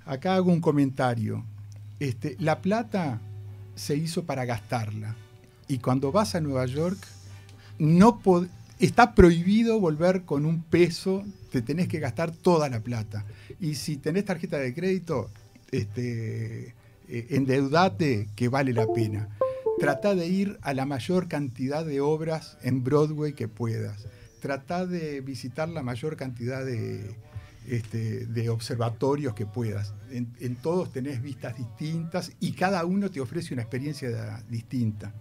Acá hago un comentario. Este, la plata se hizo para gastarla. Y cuando vas a Nueva York, no pod- está prohibido volver con un peso, te tenés que gastar toda la plata. Y si tenés tarjeta de crédito, este, eh, endeudate que vale la pena. Trata de ir a la mayor cantidad de obras en Broadway que puedas. Trata de visitar la mayor cantidad de, este, observatorios que puedas. En, en todos tenés vistas distintas y cada uno te ofrece una experiencia distinta.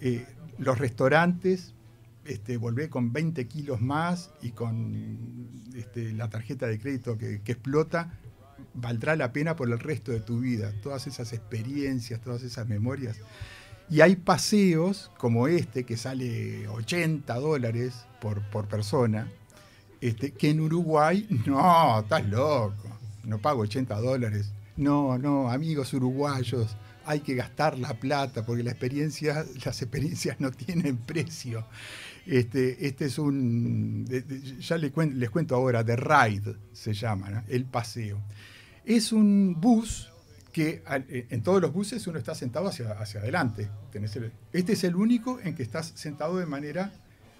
Eh, los restaurantes, este, volvé con 20 kilos más y con este, la tarjeta de crédito que, explota, valdrá la pena por el resto de tu vida. Todas esas experiencias, todas esas memorias. Y hay paseos como este que sale 80 dólares por, por persona, este, que en Uruguay, no, estás loco, no pago 80 dólares. No, no, amigos uruguayos, hay que gastar la plata porque las experiencias no tienen precio. Este, este es un, ya les cuento, les cuento ahora, The Ride se llama, el paseo. Es un bus que eh, en todos los buses uno está sentado hacia, hacia adelante. Este es el único en que estás sentado de manera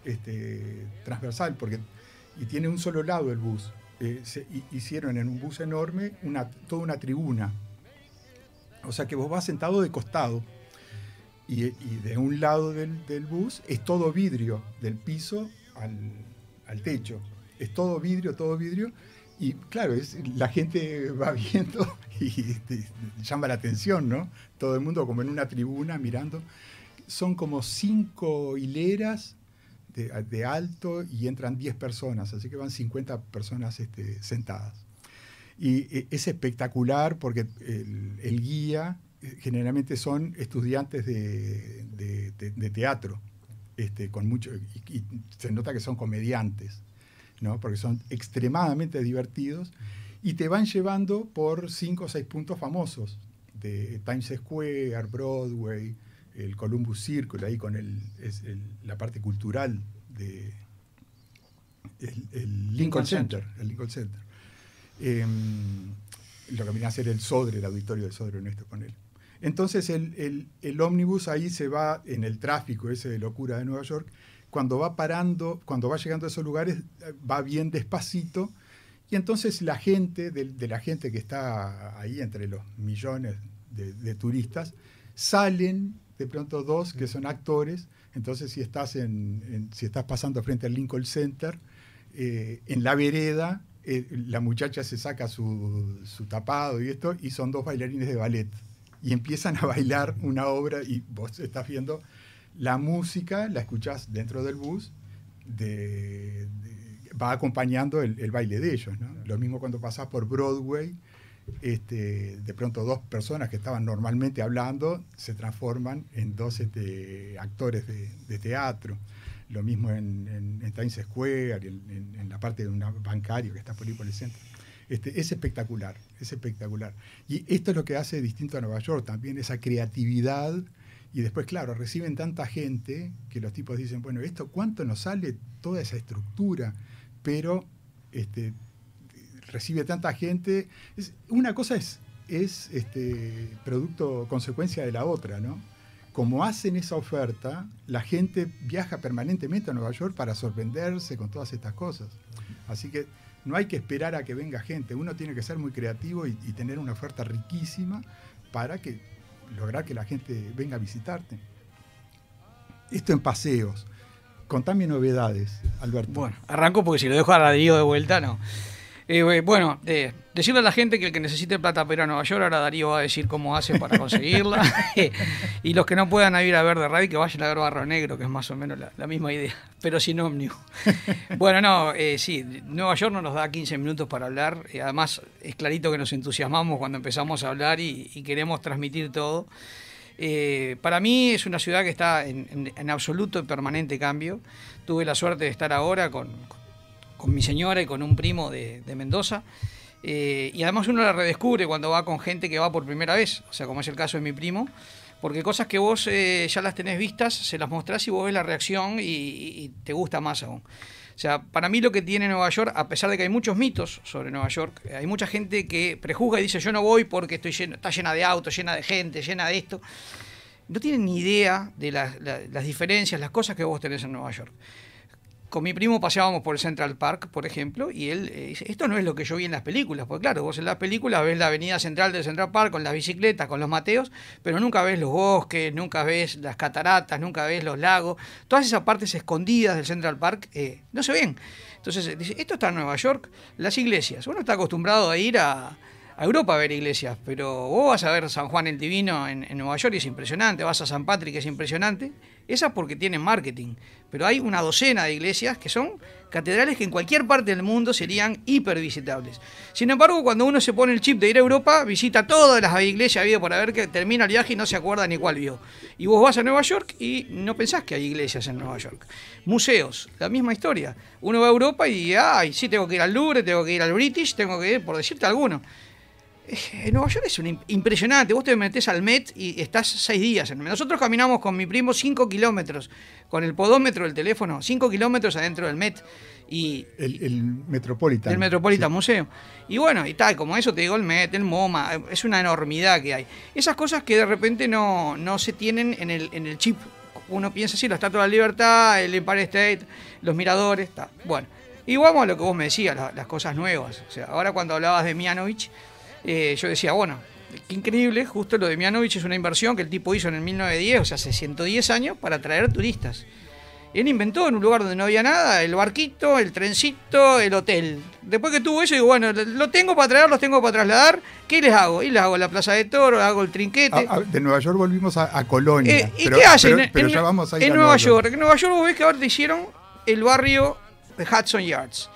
este, transversal, porque y tiene un solo lado el bus. Eh, se hi- hicieron en un bus enorme una, toda una tribuna. O sea que vos vas sentado de costado y, y de un lado del, del bus es todo vidrio, del piso al, al techo. Es todo vidrio, todo vidrio. Y claro, es, la gente va viendo y este, llama la atención, ¿no? Todo el mundo como en una tribuna mirando. Son como cinco hileras de, alto y entran 10 personas, así que van 50 personas este, sentadas. Y eh, es espectacular porque el, guía eh, generalmente son estudiantes de- de teatro, este, con mucho, y, y se nota que son comediantes, ¿no? porque son extremadamente divertidos y te van llevando por cinco o seis puntos famosos de Times Square, Broadway, el Columbus Circle, ahí con el, es el- la parte cultural de el, el Lincoln, Lincoln Center. El Lincoln Center. Em, lo que viene a ser el Sodre, el auditorio del Sodre Honesto con él. Entonces el, el, el ómnibus ahí se va en el tráfico ese de locura de Nueva York. Cuando va parando, cuando va llegando a esos lugares, va bien despacito. Y entonces la gente, de, de la gente que está ahí entre los millones de, de turistas, salen de pronto dos que son actores. Entonces si estás, en, en- si estás pasando frente al Lincoln Center, eh, en la vereda, eh, la muchacha se saca su, su tapado y esto, y son dos bailarines de ballet. Y empiezan a bailar una obra y vos estás viendo la música, la escuchás dentro del bus, de- de- va acompañando el, el baile de ellos. ¿no? Lo mismo cuando pasás por Broadway, este, de pronto dos personas que estaban normalmente hablando se transforman en dos este, actores de, teatro. Lo mismo en, en- Times Square, en la parte de un bancario que está por ahí por el centro. Este, es espectacular, es espectacular. Y esto es lo que hace distinto a Nueva York, también esa creatividad. Y después, claro, reciben tanta gente que los tipos dicen, bueno, ¿esto cuánto nos sale toda esa estructura? Pero este, recibe tanta gente. Una cosa es, es este, producto, consecuencia de la otra, ¿no? Como hacen esa oferta, la gente viaja permanentemente a Nueva York para sorprenderse con todas estas cosas. Así que no hay que esperar a que venga gente, uno tiene que ser muy creativo y, tener una oferta riquísima para que lograr que la gente venga a visitarte. Esto en paseos. Contame novedades, Alberto. Bueno, arranco porque si lo dejo a Darío de vuelta, no. Eh, eh, bueno, eh, decirle a la gente que el que necesite plata para ir a Nueva York, ahora Darío va a decir cómo hace para conseguirla. y los que no puedan ir a ver de radio, que vayan a ver Barro Negro, que es más o menos la, la misma idea, pero sin ómnibus. bueno, no, eh, sí, Nueva York no nos da 15 minutos para hablar. y además, es clarito que nos entusiasmamos cuando empezamos a hablar y, y queremos transmitir todo. Eh, para mí es una ciudad que está en, en- en absoluto y permanente cambio. Tuve la suerte de estar ahora con, con mi señora y con un primo de, Mendoza. Eh, y además uno la redescubre cuando va con gente que va por primera vez, o sea, como es el caso de mi primo, porque cosas que vos eh, ya las tenés vistas, se las mostrás y vos ves la reacción y, te gusta más aún. O sea, para mí lo que tiene Nueva York, a pesar de que hay muchos mitos sobre Nueva York, hay mucha gente que prejuzga y dice yo no voy porque estoy está llena de autos, llena de gente, llena de esto. No tienen ni idea de las- la- las diferencias, las cosas que vos tenés en Nueva York. Con mi primo paseábamos por el Central Park, por ejemplo, y él eh, dice, esto no es lo que yo vi en las películas, porque claro, vos en las películas ves la avenida central del Central Park con las bicicletas, con los mateos, pero nunca ves los bosques, nunca ves las cataratas, nunca ves los lagos, todas esas partes escondidas del Central Park eh, no se ven. Entonces eh, dice, esto está en Nueva York, las iglesias, uno está acostumbrado a ir a, Europa a ver iglesias, pero vos vas a ver San Juan el Divino en, en Nueva York y es impresionante, vas a San Patrick es impresionante, esas porque tienen marketing, pero hay una docena de iglesias que son catedrales que en cualquier parte del mundo serían hiper visitables. Sin embargo, cuando uno se pone el chip de ir a Europa, visita todas las iglesias habido por haber que termina el viaje y no se acuerda ni cuál vio. Y vos vas a Nueva York y no pensás que hay iglesias en Nueva York. Museos, la misma historia. Uno va a Europa y, ay, sí, tengo que ir al Louvre, tengo que ir al British, tengo que ir, por decirte alguno. En Nueva York es un im- impresionante. Vos te metés al Met y estás seis días en el Met. Nosotros caminamos con mi primo cinco kilómetros, con el podómetro del teléfono, cinco kilómetros adentro del Met. Y, El, el Metropolitan. del Metropolitan Museo. Y bueno, y tal, como eso te digo, el Met, el MoMA, eh, es una enormidad que hay. Esas cosas que de repente no, no se tienen en el, en el chip. Uno piensa así, la Estatua de la Libertad, el Empire State, los miradores, está. Bueno, y vamos a lo que vos me decías, la- las cosas nuevas. O sea, ahora cuando hablabas de Mianovich, eh, yo decía, bueno, qué increíble, justo lo de Mianovich es una inversión que el tipo hizo en el 1910, o sea, hace 110 años, para atraer turistas. Él inventó en un lugar donde no había nada el barquito, el trencito, el hotel. Después que tuvo eso, digo, bueno, lo tengo para traer, los tengo para trasladar. ¿Qué les hago? Y les hago la Plaza de Toro, hago el trinquete. De Nueva York volvimos a, a Colonia. Eh, ¿Y pero, qué hacen? Pero, pero en, ya vamos a ir en Nueva York. En Nueva York vos ves que ahora te hicieron el barrio de Hudson Yards.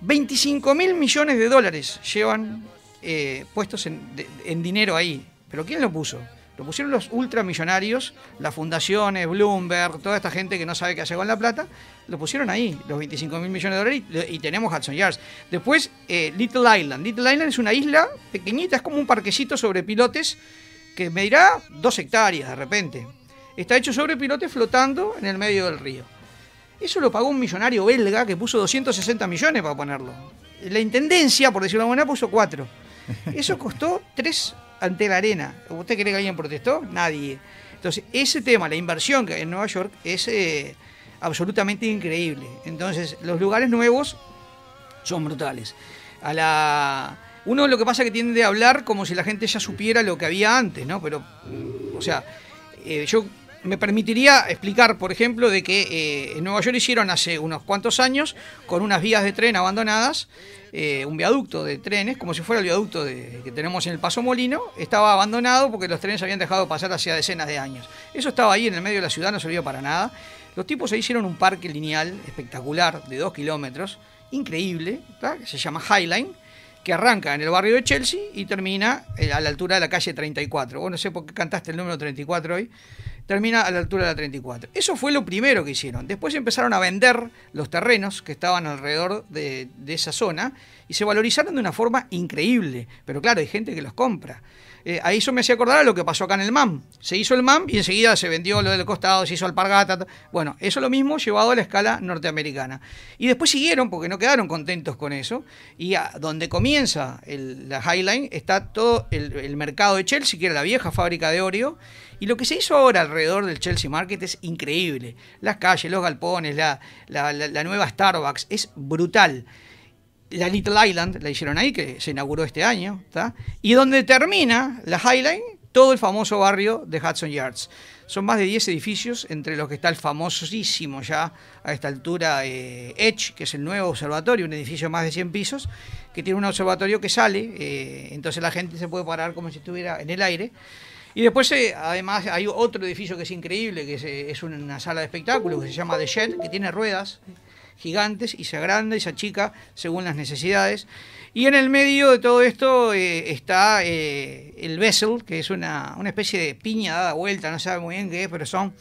25 mil millones de dólares llevan eh, puestos en, dinero ahí. ¿Pero quién lo puso? Lo pusieron los ultramillonarios, las fundaciones, Bloomberg, toda esta gente que no sabe qué hacer con la plata, lo pusieron ahí, los 25 mil millones de dólares, y, y tenemos Hudson Yards. Después, eh, Little Island. Little Island es una isla pequeñita, es como un parquecito sobre pilotes que medirá dos hectáreas de repente. Está hecho sobre pilotes flotando en el medio del río. Eso lo pagó un millonario belga que puso 260 millones para ponerlo. La intendencia, por decirlo de alguna manera, puso cuatro. Eso costó tres ante la arena. ¿Usted cree que alguien protestó? Nadie. Entonces, ese tema, la inversión en Nueva York, es eh, absolutamente increíble. Entonces, los lugares nuevos son brutales. A la... Uno lo que pasa es que tiende a hablar como si la gente ya supiera lo que había antes, ¿no? Pero, o sea, eh, yo me permitiría explicar, por ejemplo, de que eh, en Nueva York hicieron hace unos cuantos años, con unas vías de tren abandonadas, eh, un viaducto de trenes, como si fuera el viaducto que tenemos en el Paso Molino, estaba abandonado porque los trenes habían dejado de pasar hacía decenas de años. Eso estaba ahí en el medio de la ciudad, no servía para nada. Los tipos ahí hicieron un parque lineal espectacular de dos kilómetros, increíble, que se llama Highline, que arranca en el barrio de Chelsea y termina eh, a la altura de la calle 34. Vos no sé por qué cantaste el número 34 hoy. Termina a la altura de la 34. Eso fue lo primero que hicieron. Después empezaron a vender los terrenos que estaban alrededor de, de esa zona y se valorizaron de una forma increíble. Pero claro, hay gente que los compra. Eh, a eso me hacía acordar a lo que pasó acá en el MAM. Se hizo el MAM y enseguida se vendió lo del costado, se hizo alpargata. Bueno, eso lo mismo llevado a la escala norteamericana. Y después siguieron, porque no quedaron contentos con eso. Y donde comienza el- la Highline está todo el, mercado de Chelsea, que era la vieja fábrica de Oreo. Y lo que se hizo ahora alrededor del Chelsea Market es increíble. Las calles, los galpones, la nueva Starbucks, es brutal. La Little Island la hicieron ahí, que se inauguró este año, y donde termina la High Line, todo el famoso barrio de Hudson Yards. Son más de 10 edificios, entre los que está el famosísimo ya a esta altura eh, Edge, que es el nuevo observatorio, un edificio de más de 100 pisos, que tiene un observatorio que sale, eh, entonces la gente se puede parar como si estuviera en el aire. Y después, eh, además, hay otro edificio que es increíble, que es, eh, es una sala de espectáculos que se llama The Shell, que tiene ruedas gigantes y se agranda y se achica según las necesidades. Y en el medio de todo esto eh, está eh, el Vessel, que es una, una especie de piña dada vuelta, no sabe muy bien qué es, pero son...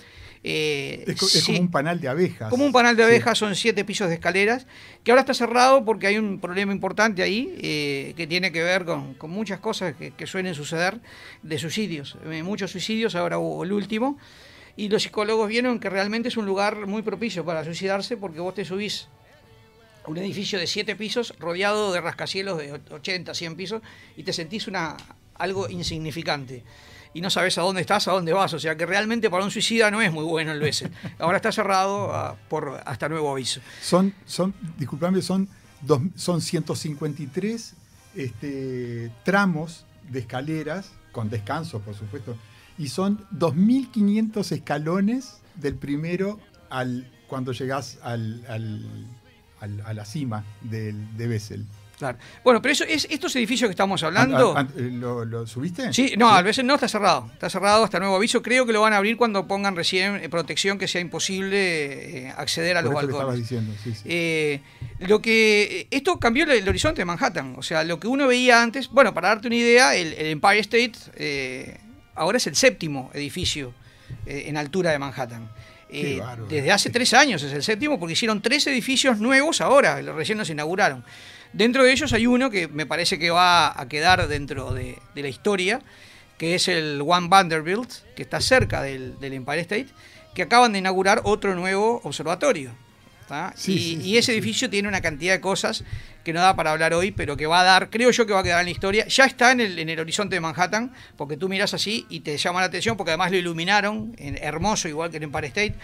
eh, Es, es sí- como un panal de abejas. como un panal de Sí. abejas, son siete pisos de escaleras, que ahora está cerrado porque hay un problema importante ahí, eh, que tiene que ver con, con muchas cosas que, que suelen suceder de suicidios. Eh, muchos suicidios, ahora hubo el último, y los psicólogos vieron que realmente es un lugar muy propicio para suicidarse porque vos te subís a un edificio de siete pisos rodeado de rascacielos de 80, 100 pisos y te sentís una, algo insignificante. Y no sabes a dónde estás, a dónde vas. O sea que realmente para un suicida no es muy bueno el Bessel. Ahora está cerrado ah, por hasta nuevo aviso. Son, son, disculpame, son, dos, son 153 este, tramos de escaleras, con descanso, por supuesto, y son 2.500 escalones del primero al cuando llegás al, al- al- a la cima del, de Bessel. Claro. Bueno, pero eso es, estos edificios que estamos hablando. Ah, ¿Lo, lo subiste? Sí, no, a veces no está cerrado. Está cerrado hasta nuevo aviso. Creo que lo van a abrir cuando pongan recién eh, protección que sea imposible eh, acceder a Por los esto que balcones. diciendo, sí, sí. Eh, lo que esto cambió el, el horizonte de Manhattan. O sea, lo que uno veía antes, bueno, para darte una idea, el, el Empire State eh, ahora es el séptimo edificio eh, en altura de Manhattan. Eh, desde hace tres años es el séptimo porque hicieron tres edificios nuevos ahora, los recién los inauguraron. Dentro de ellos hay uno que me parece que va a quedar dentro de, de la historia, que es el One Vanderbilt, que está cerca del, del Empire State, que acaban de inaugurar otro nuevo observatorio. Y, sí, y sí, ese edificio tiene una cantidad de cosas que no da para hablar hoy, pero que va a dar, creo yo que va a quedar en la historia. Ya está en el, en el horizonte de Manhattan, porque tú miras así y te llama la atención, porque además lo iluminaron, en- hermoso, igual que en Empire State.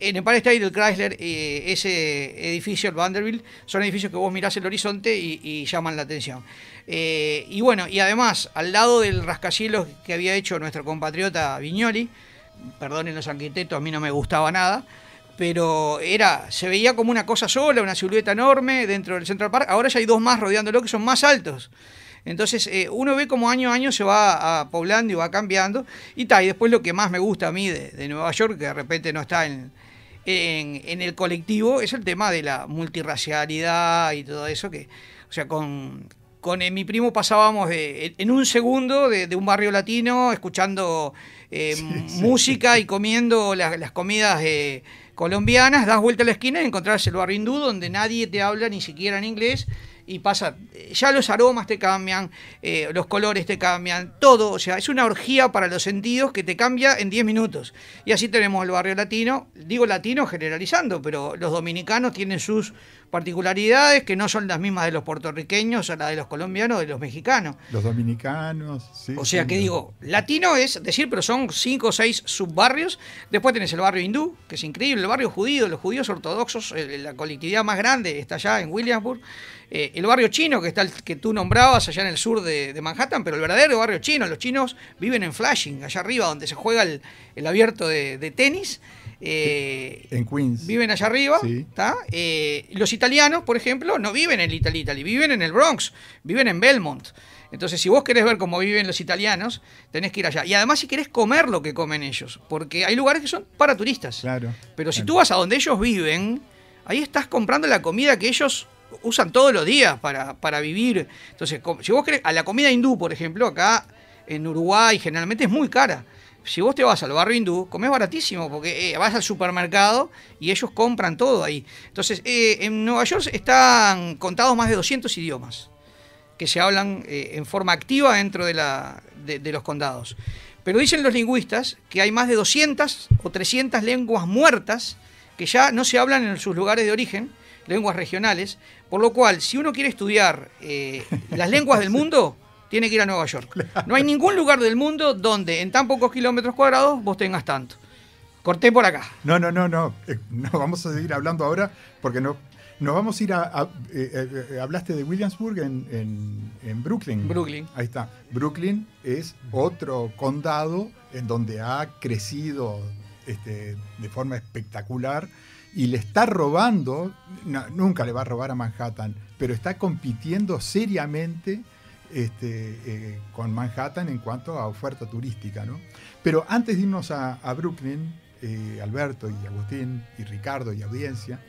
En Empire State, el Chrysler, eh, ese edificio, el Vanderbilt, son edificios que vos mirás el horizonte y, y llaman la atención. Eh, y bueno, y además, al lado del rascacielos que había hecho nuestro compatriota Viñoli, perdonen los arquitectos, a mí no me gustaba nada, pero era se veía como una cosa sola, una silueta enorme dentro del Central Park. Ahora ya hay dos más rodeándolo que son más altos. Entonces eh, uno ve como año a año se va poblando y va cambiando. Y tal, y después lo que más me gusta a mí de, de Nueva York, que de repente no está en, en, en el colectivo, es el tema de la multirracialidad y todo eso. que O sea, con, con eh, mi primo pasábamos de- en un segundo de, de un barrio latino escuchando eh, música y comiendo las, las comidas colombianas, das vuelta a la esquina y encontrás el barrio hindú donde nadie te habla ni siquiera en inglés y pasa, eh, ya los aromas te cambian, eh, los colores te cambian, todo, o sea, es una orgía para los sentidos que te cambia en 10 minutos. Y así tenemos el barrio latino, digo latino generalizando, pero los dominicanos tienen sus particularidades que no son las mismas de los puertorriqueños o las de los colombianos o de los mexicanos. Los dominicanos, sí. O sea sí, que digo, latino es decir, pero son cinco o seis subbarrios. Después tenés el barrio hindú, que es increíble, el barrio judío, los judíos ortodoxos, la colectividad más grande está allá en Williamsburg. Eh, el barrio chino, que está el que tú nombrabas allá en el sur de, de Manhattan, pero el verdadero barrio chino, los chinos viven en Flushing, allá arriba, donde se juega el, el abierto de, de tenis. Eh, En Queens. viven allá arriba. Eh, los italianos, por ejemplo, no viven en Little Italy, viven en el Bronx, viven en Belmont. Entonces, si vos querés ver cómo viven los italianos, tenés que ir allá. Y además, si querés comer lo que comen ellos, porque hay lugares que son para turistas. Claro. Pero si claro. tú vas a donde ellos viven, ahí estás comprando la comida que ellos usan todos los días para, para vivir. Entonces, si vos querés, a la comida hindú, por ejemplo, acá en Uruguay generalmente es muy cara. Si vos te vas al barrio hindú, comés baratísimo, porque eh, vas al supermercado y ellos compran todo ahí. Entonces, eh, en Nueva York están contados más de 200 idiomas que se hablan eh, en forma activa dentro de, la, de, de los condados. Pero dicen los lingüistas que hay más de 200 o 300 lenguas muertas que ya no se hablan en sus lugares de origen, lenguas regionales, por lo cual si uno quiere estudiar eh, las lenguas del mundo, tiene que ir a Nueva York. No hay ningún lugar del mundo donde en tan pocos kilómetros cuadrados vos tengas tanto. Corté por acá. No, no, no, no. Eh, no vamos a seguir hablando ahora porque no, Nos vamos a ir a. a- eh, eh, eh, hablaste de Williamsburg en, en- en Brooklyn. Brooklyn. Ahí está. Brooklyn es otro condado en donde ha crecido este, de forma espectacular y le está robando, nunca le va a robar a Manhattan, pero está compitiendo seriamente este, eh, con Manhattan en cuanto a oferta turística. ¿no? Pero antes de irnos a, a Brooklyn, eh, Alberto y Agustín y Ricardo y audiencia,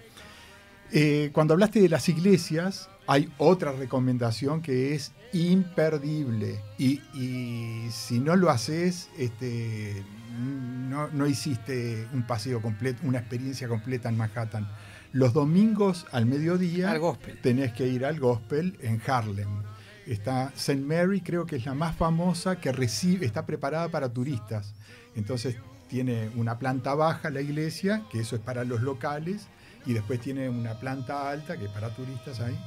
eh, cuando hablaste de las iglesias, hay otra recomendación que es imperdible. Y, y si no lo haces, este, no, no hiciste un paseo completo, una experiencia completa en Manhattan. Los domingos al mediodía Al gospel. tenés que ir al gospel en Harlem. Está St. Mary, creo que es la más famosa que recibe, está preparada para turistas. Entonces tiene una planta baja la iglesia, que eso es para los locales, y después tiene una planta alta, que es para turistas ahí.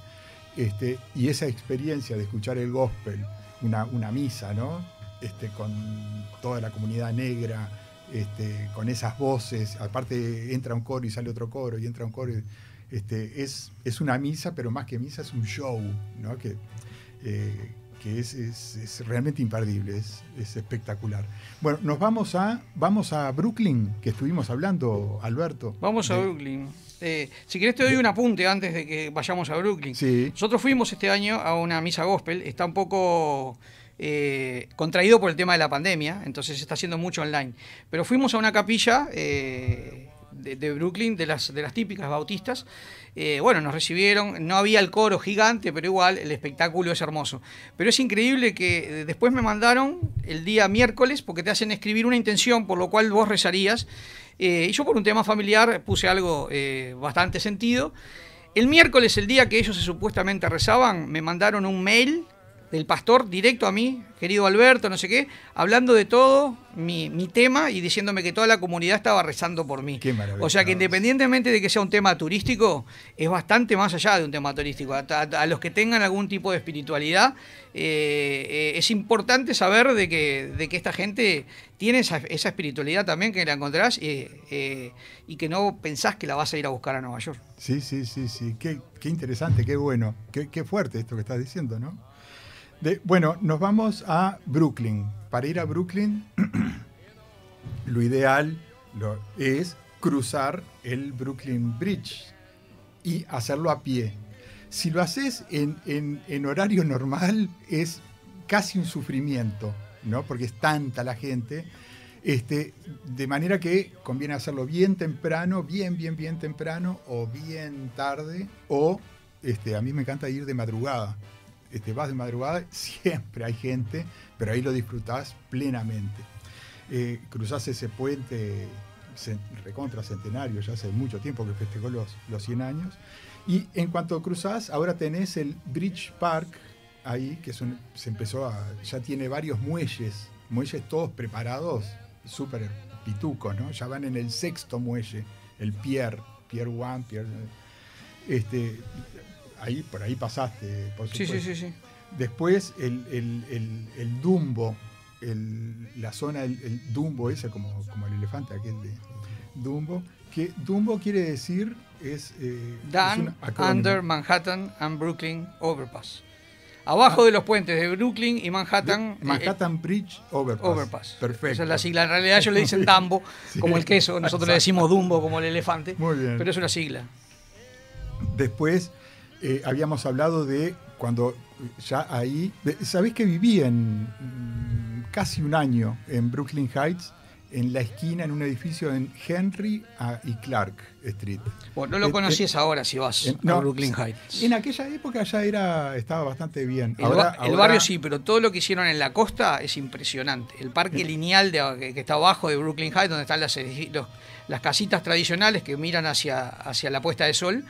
Este, y esa experiencia de escuchar el gospel, una, una misa, ¿no? Este, con toda la comunidad negra, este, con esas voces, aparte entra un coro y sale otro coro, y entra un coro. y- este, es, es una misa, pero más que misa es un show, ¿no? Que, eh, que es, es- es realmente imperdible, es, es espectacular. Bueno, nos vamos a, vamos a Brooklyn, que estuvimos hablando, Alberto. Vamos a Brooklyn. Eh, si querés te doy un apunte antes de que vayamos a Brooklyn. Sí. Nosotros fuimos este año a una misa gospel. Está un poco eh, contraído por el tema de la pandemia, entonces se está haciendo mucho online. Pero fuimos a una capilla eh, de, Brooklyn, de las, típicas bautistas. Eh, bueno, nos recibieron, no había el coro gigante, pero igual el espectáculo es hermoso. Pero es increíble que después me mandaron el día miércoles, porque te hacen escribir una intención por lo cual vos rezarías. Y yo por un tema familiar puse algo bastante sentido. El miércoles, el día que ellos supuestamente rezaban, me mandaron un mail del pastor directo a mí, querido Alberto, no sé qué, hablando de todo mi, mi tema y diciéndome que toda la comunidad estaba rezando por mí. Qué. O sea que independientemente de que sea un tema turístico, es bastante más allá de un tema turístico. A, a- a los que tengan algún tipo de espiritualidad, eh, eh, es importante saber de que, de que esta gente tiene esa, esa espiritualidad también que la encontrás eh, eh, y que no pensás que la vas a ir a buscar a Nueva York. Sí, sí, sí, sí. Qué, qué interesante, qué bueno, qué, qué fuerte esto que estás diciendo, ¿no? Bueno, nos vamos a Brooklyn. Para ir a Brooklyn, lo ideal es cruzar el Brooklyn Bridge y hacerlo a pie. Si lo haces en, en- en horario normal, es casi un sufrimiento, ¿no? Porque es tanta la gente. Este, de manera que conviene hacerlo bien temprano, bien, bien, bien temprano, o bien tarde, o este, a mí me encanta ir de madrugada. Este, vas de madrugada, siempre hay gente, pero ahí lo disfrutás plenamente. Eh, cruzás ese puente recontra centenario, ya hace mucho tiempo que festejó los, los 100 años. Y en cuanto cruzás, ahora tenés el Bridge Park ahí, que se empezó ya tiene varios muelles, muelles todos preparados, súper pitucos, ¿no? Ya van en el sexto muelle, el Pier, Pier One, Pier. Este, ahí, por ahí pasaste, por Sí, supuesto. sí, sí, sí. Después el, el- el- el Dumbo, el- la zona, el, Dumbo ese, como, como el elefante aquel de Dumbo, que Dumbo quiere decir es... eh, es acrónimo. Under Manhattan and Brooklyn Overpass. Abajo de los puentes de Brooklyn y Manhattan. Manhattan Bridge Overpass. Overpass. Perfecto. Esa es la sigla. En realidad ellos le dicen Dumbo, Sí, como el queso. Nosotros le decimos. Dumbo, como el elefante. Muy bien. Pero es una sigla. Después eh, habíamos hablado de cuando ya ahí... ¿Sabés que viví en mm, casi un año en Brooklyn Heights? En la esquina, en un edificio en Henry y Clark Street. Bueno, no lo Eh, conocías eh, ahora si vas en- a no, Brooklyn Heights. En aquella época ya era, estaba bastante bien. El, Ahora- el ahora- barrio sí, pero todo lo que hicieron en la costa es impresionante. El parque lineal de- que, está abajo de Brooklyn Heights, donde están las, los- las casitas tradicionales que miran hacia, hacia la puesta de sol.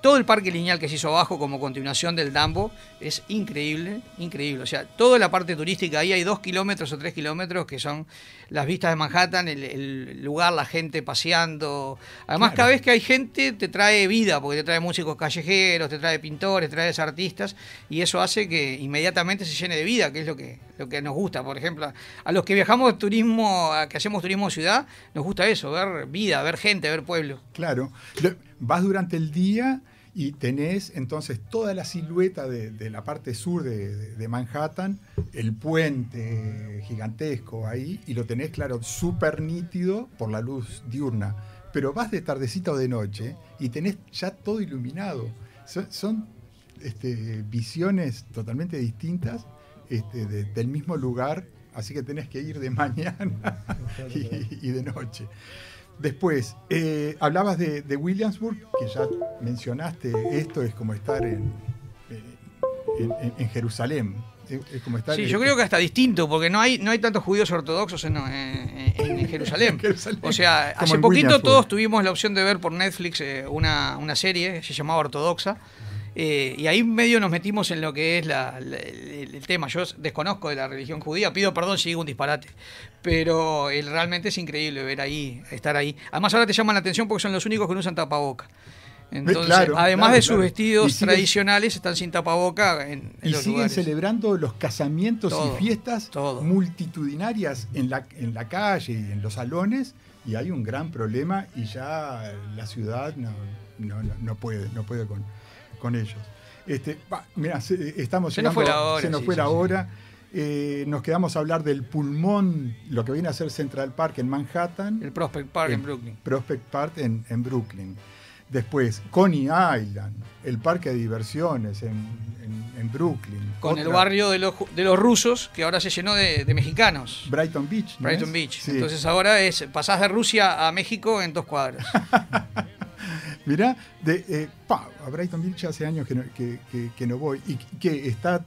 Todo el parque lineal que se hizo abajo como continuación del Dumbo es increíble, increíble. O sea, toda la parte turística, ahí hay dos kilómetros o tres kilómetros que son las vistas de Manhattan, el, el lugar, la gente paseando. Además, Claro. cada vez que hay gente te trae vida, porque te trae músicos callejeros, te trae pintores, te trae artistas, y eso hace que inmediatamente se llene de vida, que es lo que, lo que nos gusta. Por ejemplo, a los que viajamos de turismo, a que hacemos turismo de ciudad, nos gusta eso, ver vida, ver gente, ver pueblo. Claro. Vas durante el día y tenés entonces toda la silueta de, de la parte sur de, de- de Manhattan, el puente gigantesco ahí, y lo tenés, claro, súper nítido por la luz diurna. Pero vas de tardecita o de noche y tenés ya todo iluminado. Son, son, este, visiones totalmente distintas este, de- del mismo lugar, así que tenés que ir de mañana y, y de noche. Después, eh, hablabas de, de Williamsburg, que ya mencionaste, esto es como estar en, eh, en, en- en Jerusalén. Es, como estar Sí, yo creo que hasta distinto, porque no hay, no hay tantos judíos ortodoxos en, Jerusalén. Jerusalén. O sea, hace poquito todos tuvimos la opción de ver por Netflix eh, una, una serie se llamaba Ortodoxa. Eh, y ahí medio nos metimos en lo que es la- la- el, el tema. Yo desconozco de la religión judía, pido perdón si digo un disparate. Pero eh, realmente es increíble ver ahí, estar ahí. Además ahora te llaman la atención porque son los únicos que no usan tapaboca. Entonces, claro, además claro, de sus claro. Vestidos siguen- tradicionales, están sin tapaboca en, en Y los siguen lugares. celebrando los casamientos Todo, y fiestas multitudinarias en la, en la calle y en los salones, y hay un gran problema y ya la ciudad no, no, no- no puede, no puede con, con ellos. Este, se- estamos Se nos llegando- fue la hora, se nos sí, fue sí, la sí. hora. Eh, nos quedamos a hablar del pulmón, lo que viene a ser Central Park en Manhattan. El Prospect Park en El Brooklyn. Prospect Park en, en Brooklyn. Después, Coney Island, el parque de diversiones en, en- en Brooklyn. Con el barrio de los, de los rusos, que ahora se llenó de, de mexicanos. Brighton Beach. ¿no Brighton es? Beach. Sí. Entonces ahora es pasás de Rusia a México en dos cuadras. Mirá, de, eh, pa, a Brighton Beach hace años que no, que, que- que no voy. Y que está,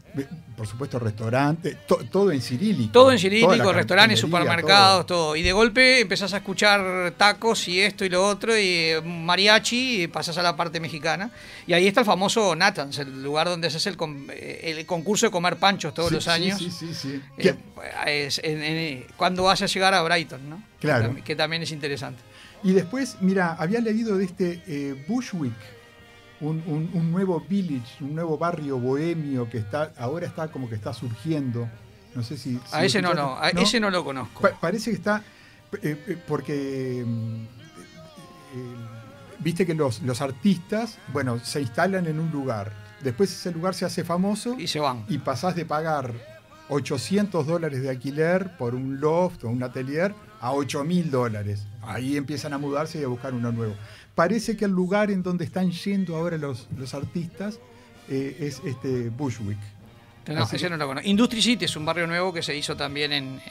por supuesto, restaurante, to- todo en cirílico. Todo en cirílico, restaurantes, supermercados, todo. Y de golpe empezás a escuchar tacos y esto y lo otro, y eh, mariachi, y pasás a la parte mexicana. Y ahí está el famoso Nathan's, el lugar donde se hace el, eh, el concurso de comer panchos todos Sí, los años. sí, sí, sí. Eh, es en- en- cuando vas a llegar a Brighton, ¿no? Claro. Que también es interesante. Y después, mira, había leído de este eh, Bushwick, un, un- un nuevo village, un nuevo barrio bohemio que está ahora está como que está surgiendo. No sé si. A ese no, no, a ese no lo conozco. Pa- parece que está. eh, eh, porque. mm, eh, Viste que los, los artistas, bueno, se instalan en un lugar. Después ese lugar se hace famoso. Y se van. Y pasás de pagar 800 dólares de alquiler por un loft o un atelier a 8 mil dólares. Ahí empiezan a mudarse y a buscar uno nuevo. Parece que el lugar en donde están yendo ahora los, los artistas eh, es este Bushwick. No, ese no lo conozco. Industry City es un barrio nuevo que se hizo también en,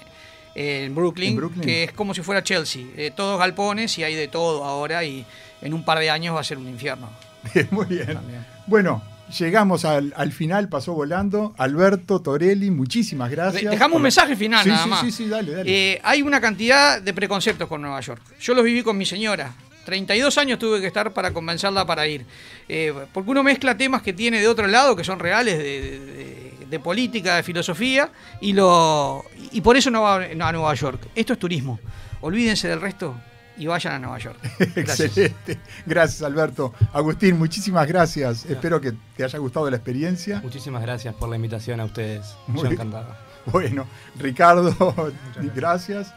en Brooklyn, ¿En Brooklyn? que es como si fuera Chelsea. Eh, todos galpones y hay de todo ahora y en un par de años va a ser un infierno. Muy bien. Bueno, llegamos al, al final, pasó volando. Alberto Torelli, muchísimas gracias. Dejamos un mensaje final Sí, nada sí, más. Sí, sí, dale, dale. Eh, hay una cantidad de preconceptos con Nueva York. Yo los viví con mi señora. 32 años tuve que estar para convencerla para ir. Eh, porque uno mezcla temas que tiene de otro lado, que son reales de, de- de- de política, de filosofía, y, lo, y por eso no va a Nueva York. Esto es turismo. Olvídense del resto y vayan a Nueva York. Gracias. Excelente. Gracias, Alberto. Agustín, muchísimas gracias. Espero que te haya gustado la experiencia. Muchísimas gracias por la invitación a ustedes. Muy Yo encantado. Bueno, Ricardo, gracias.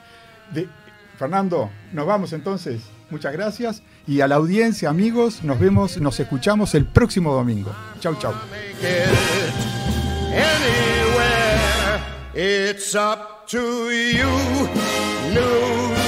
De- Fernando, nos vamos entonces. Muchas gracias. Y a la audiencia, amigos, nos vemos, nos escuchamos el próximo domingo. Chau, chau. anywhere. It's up to you, New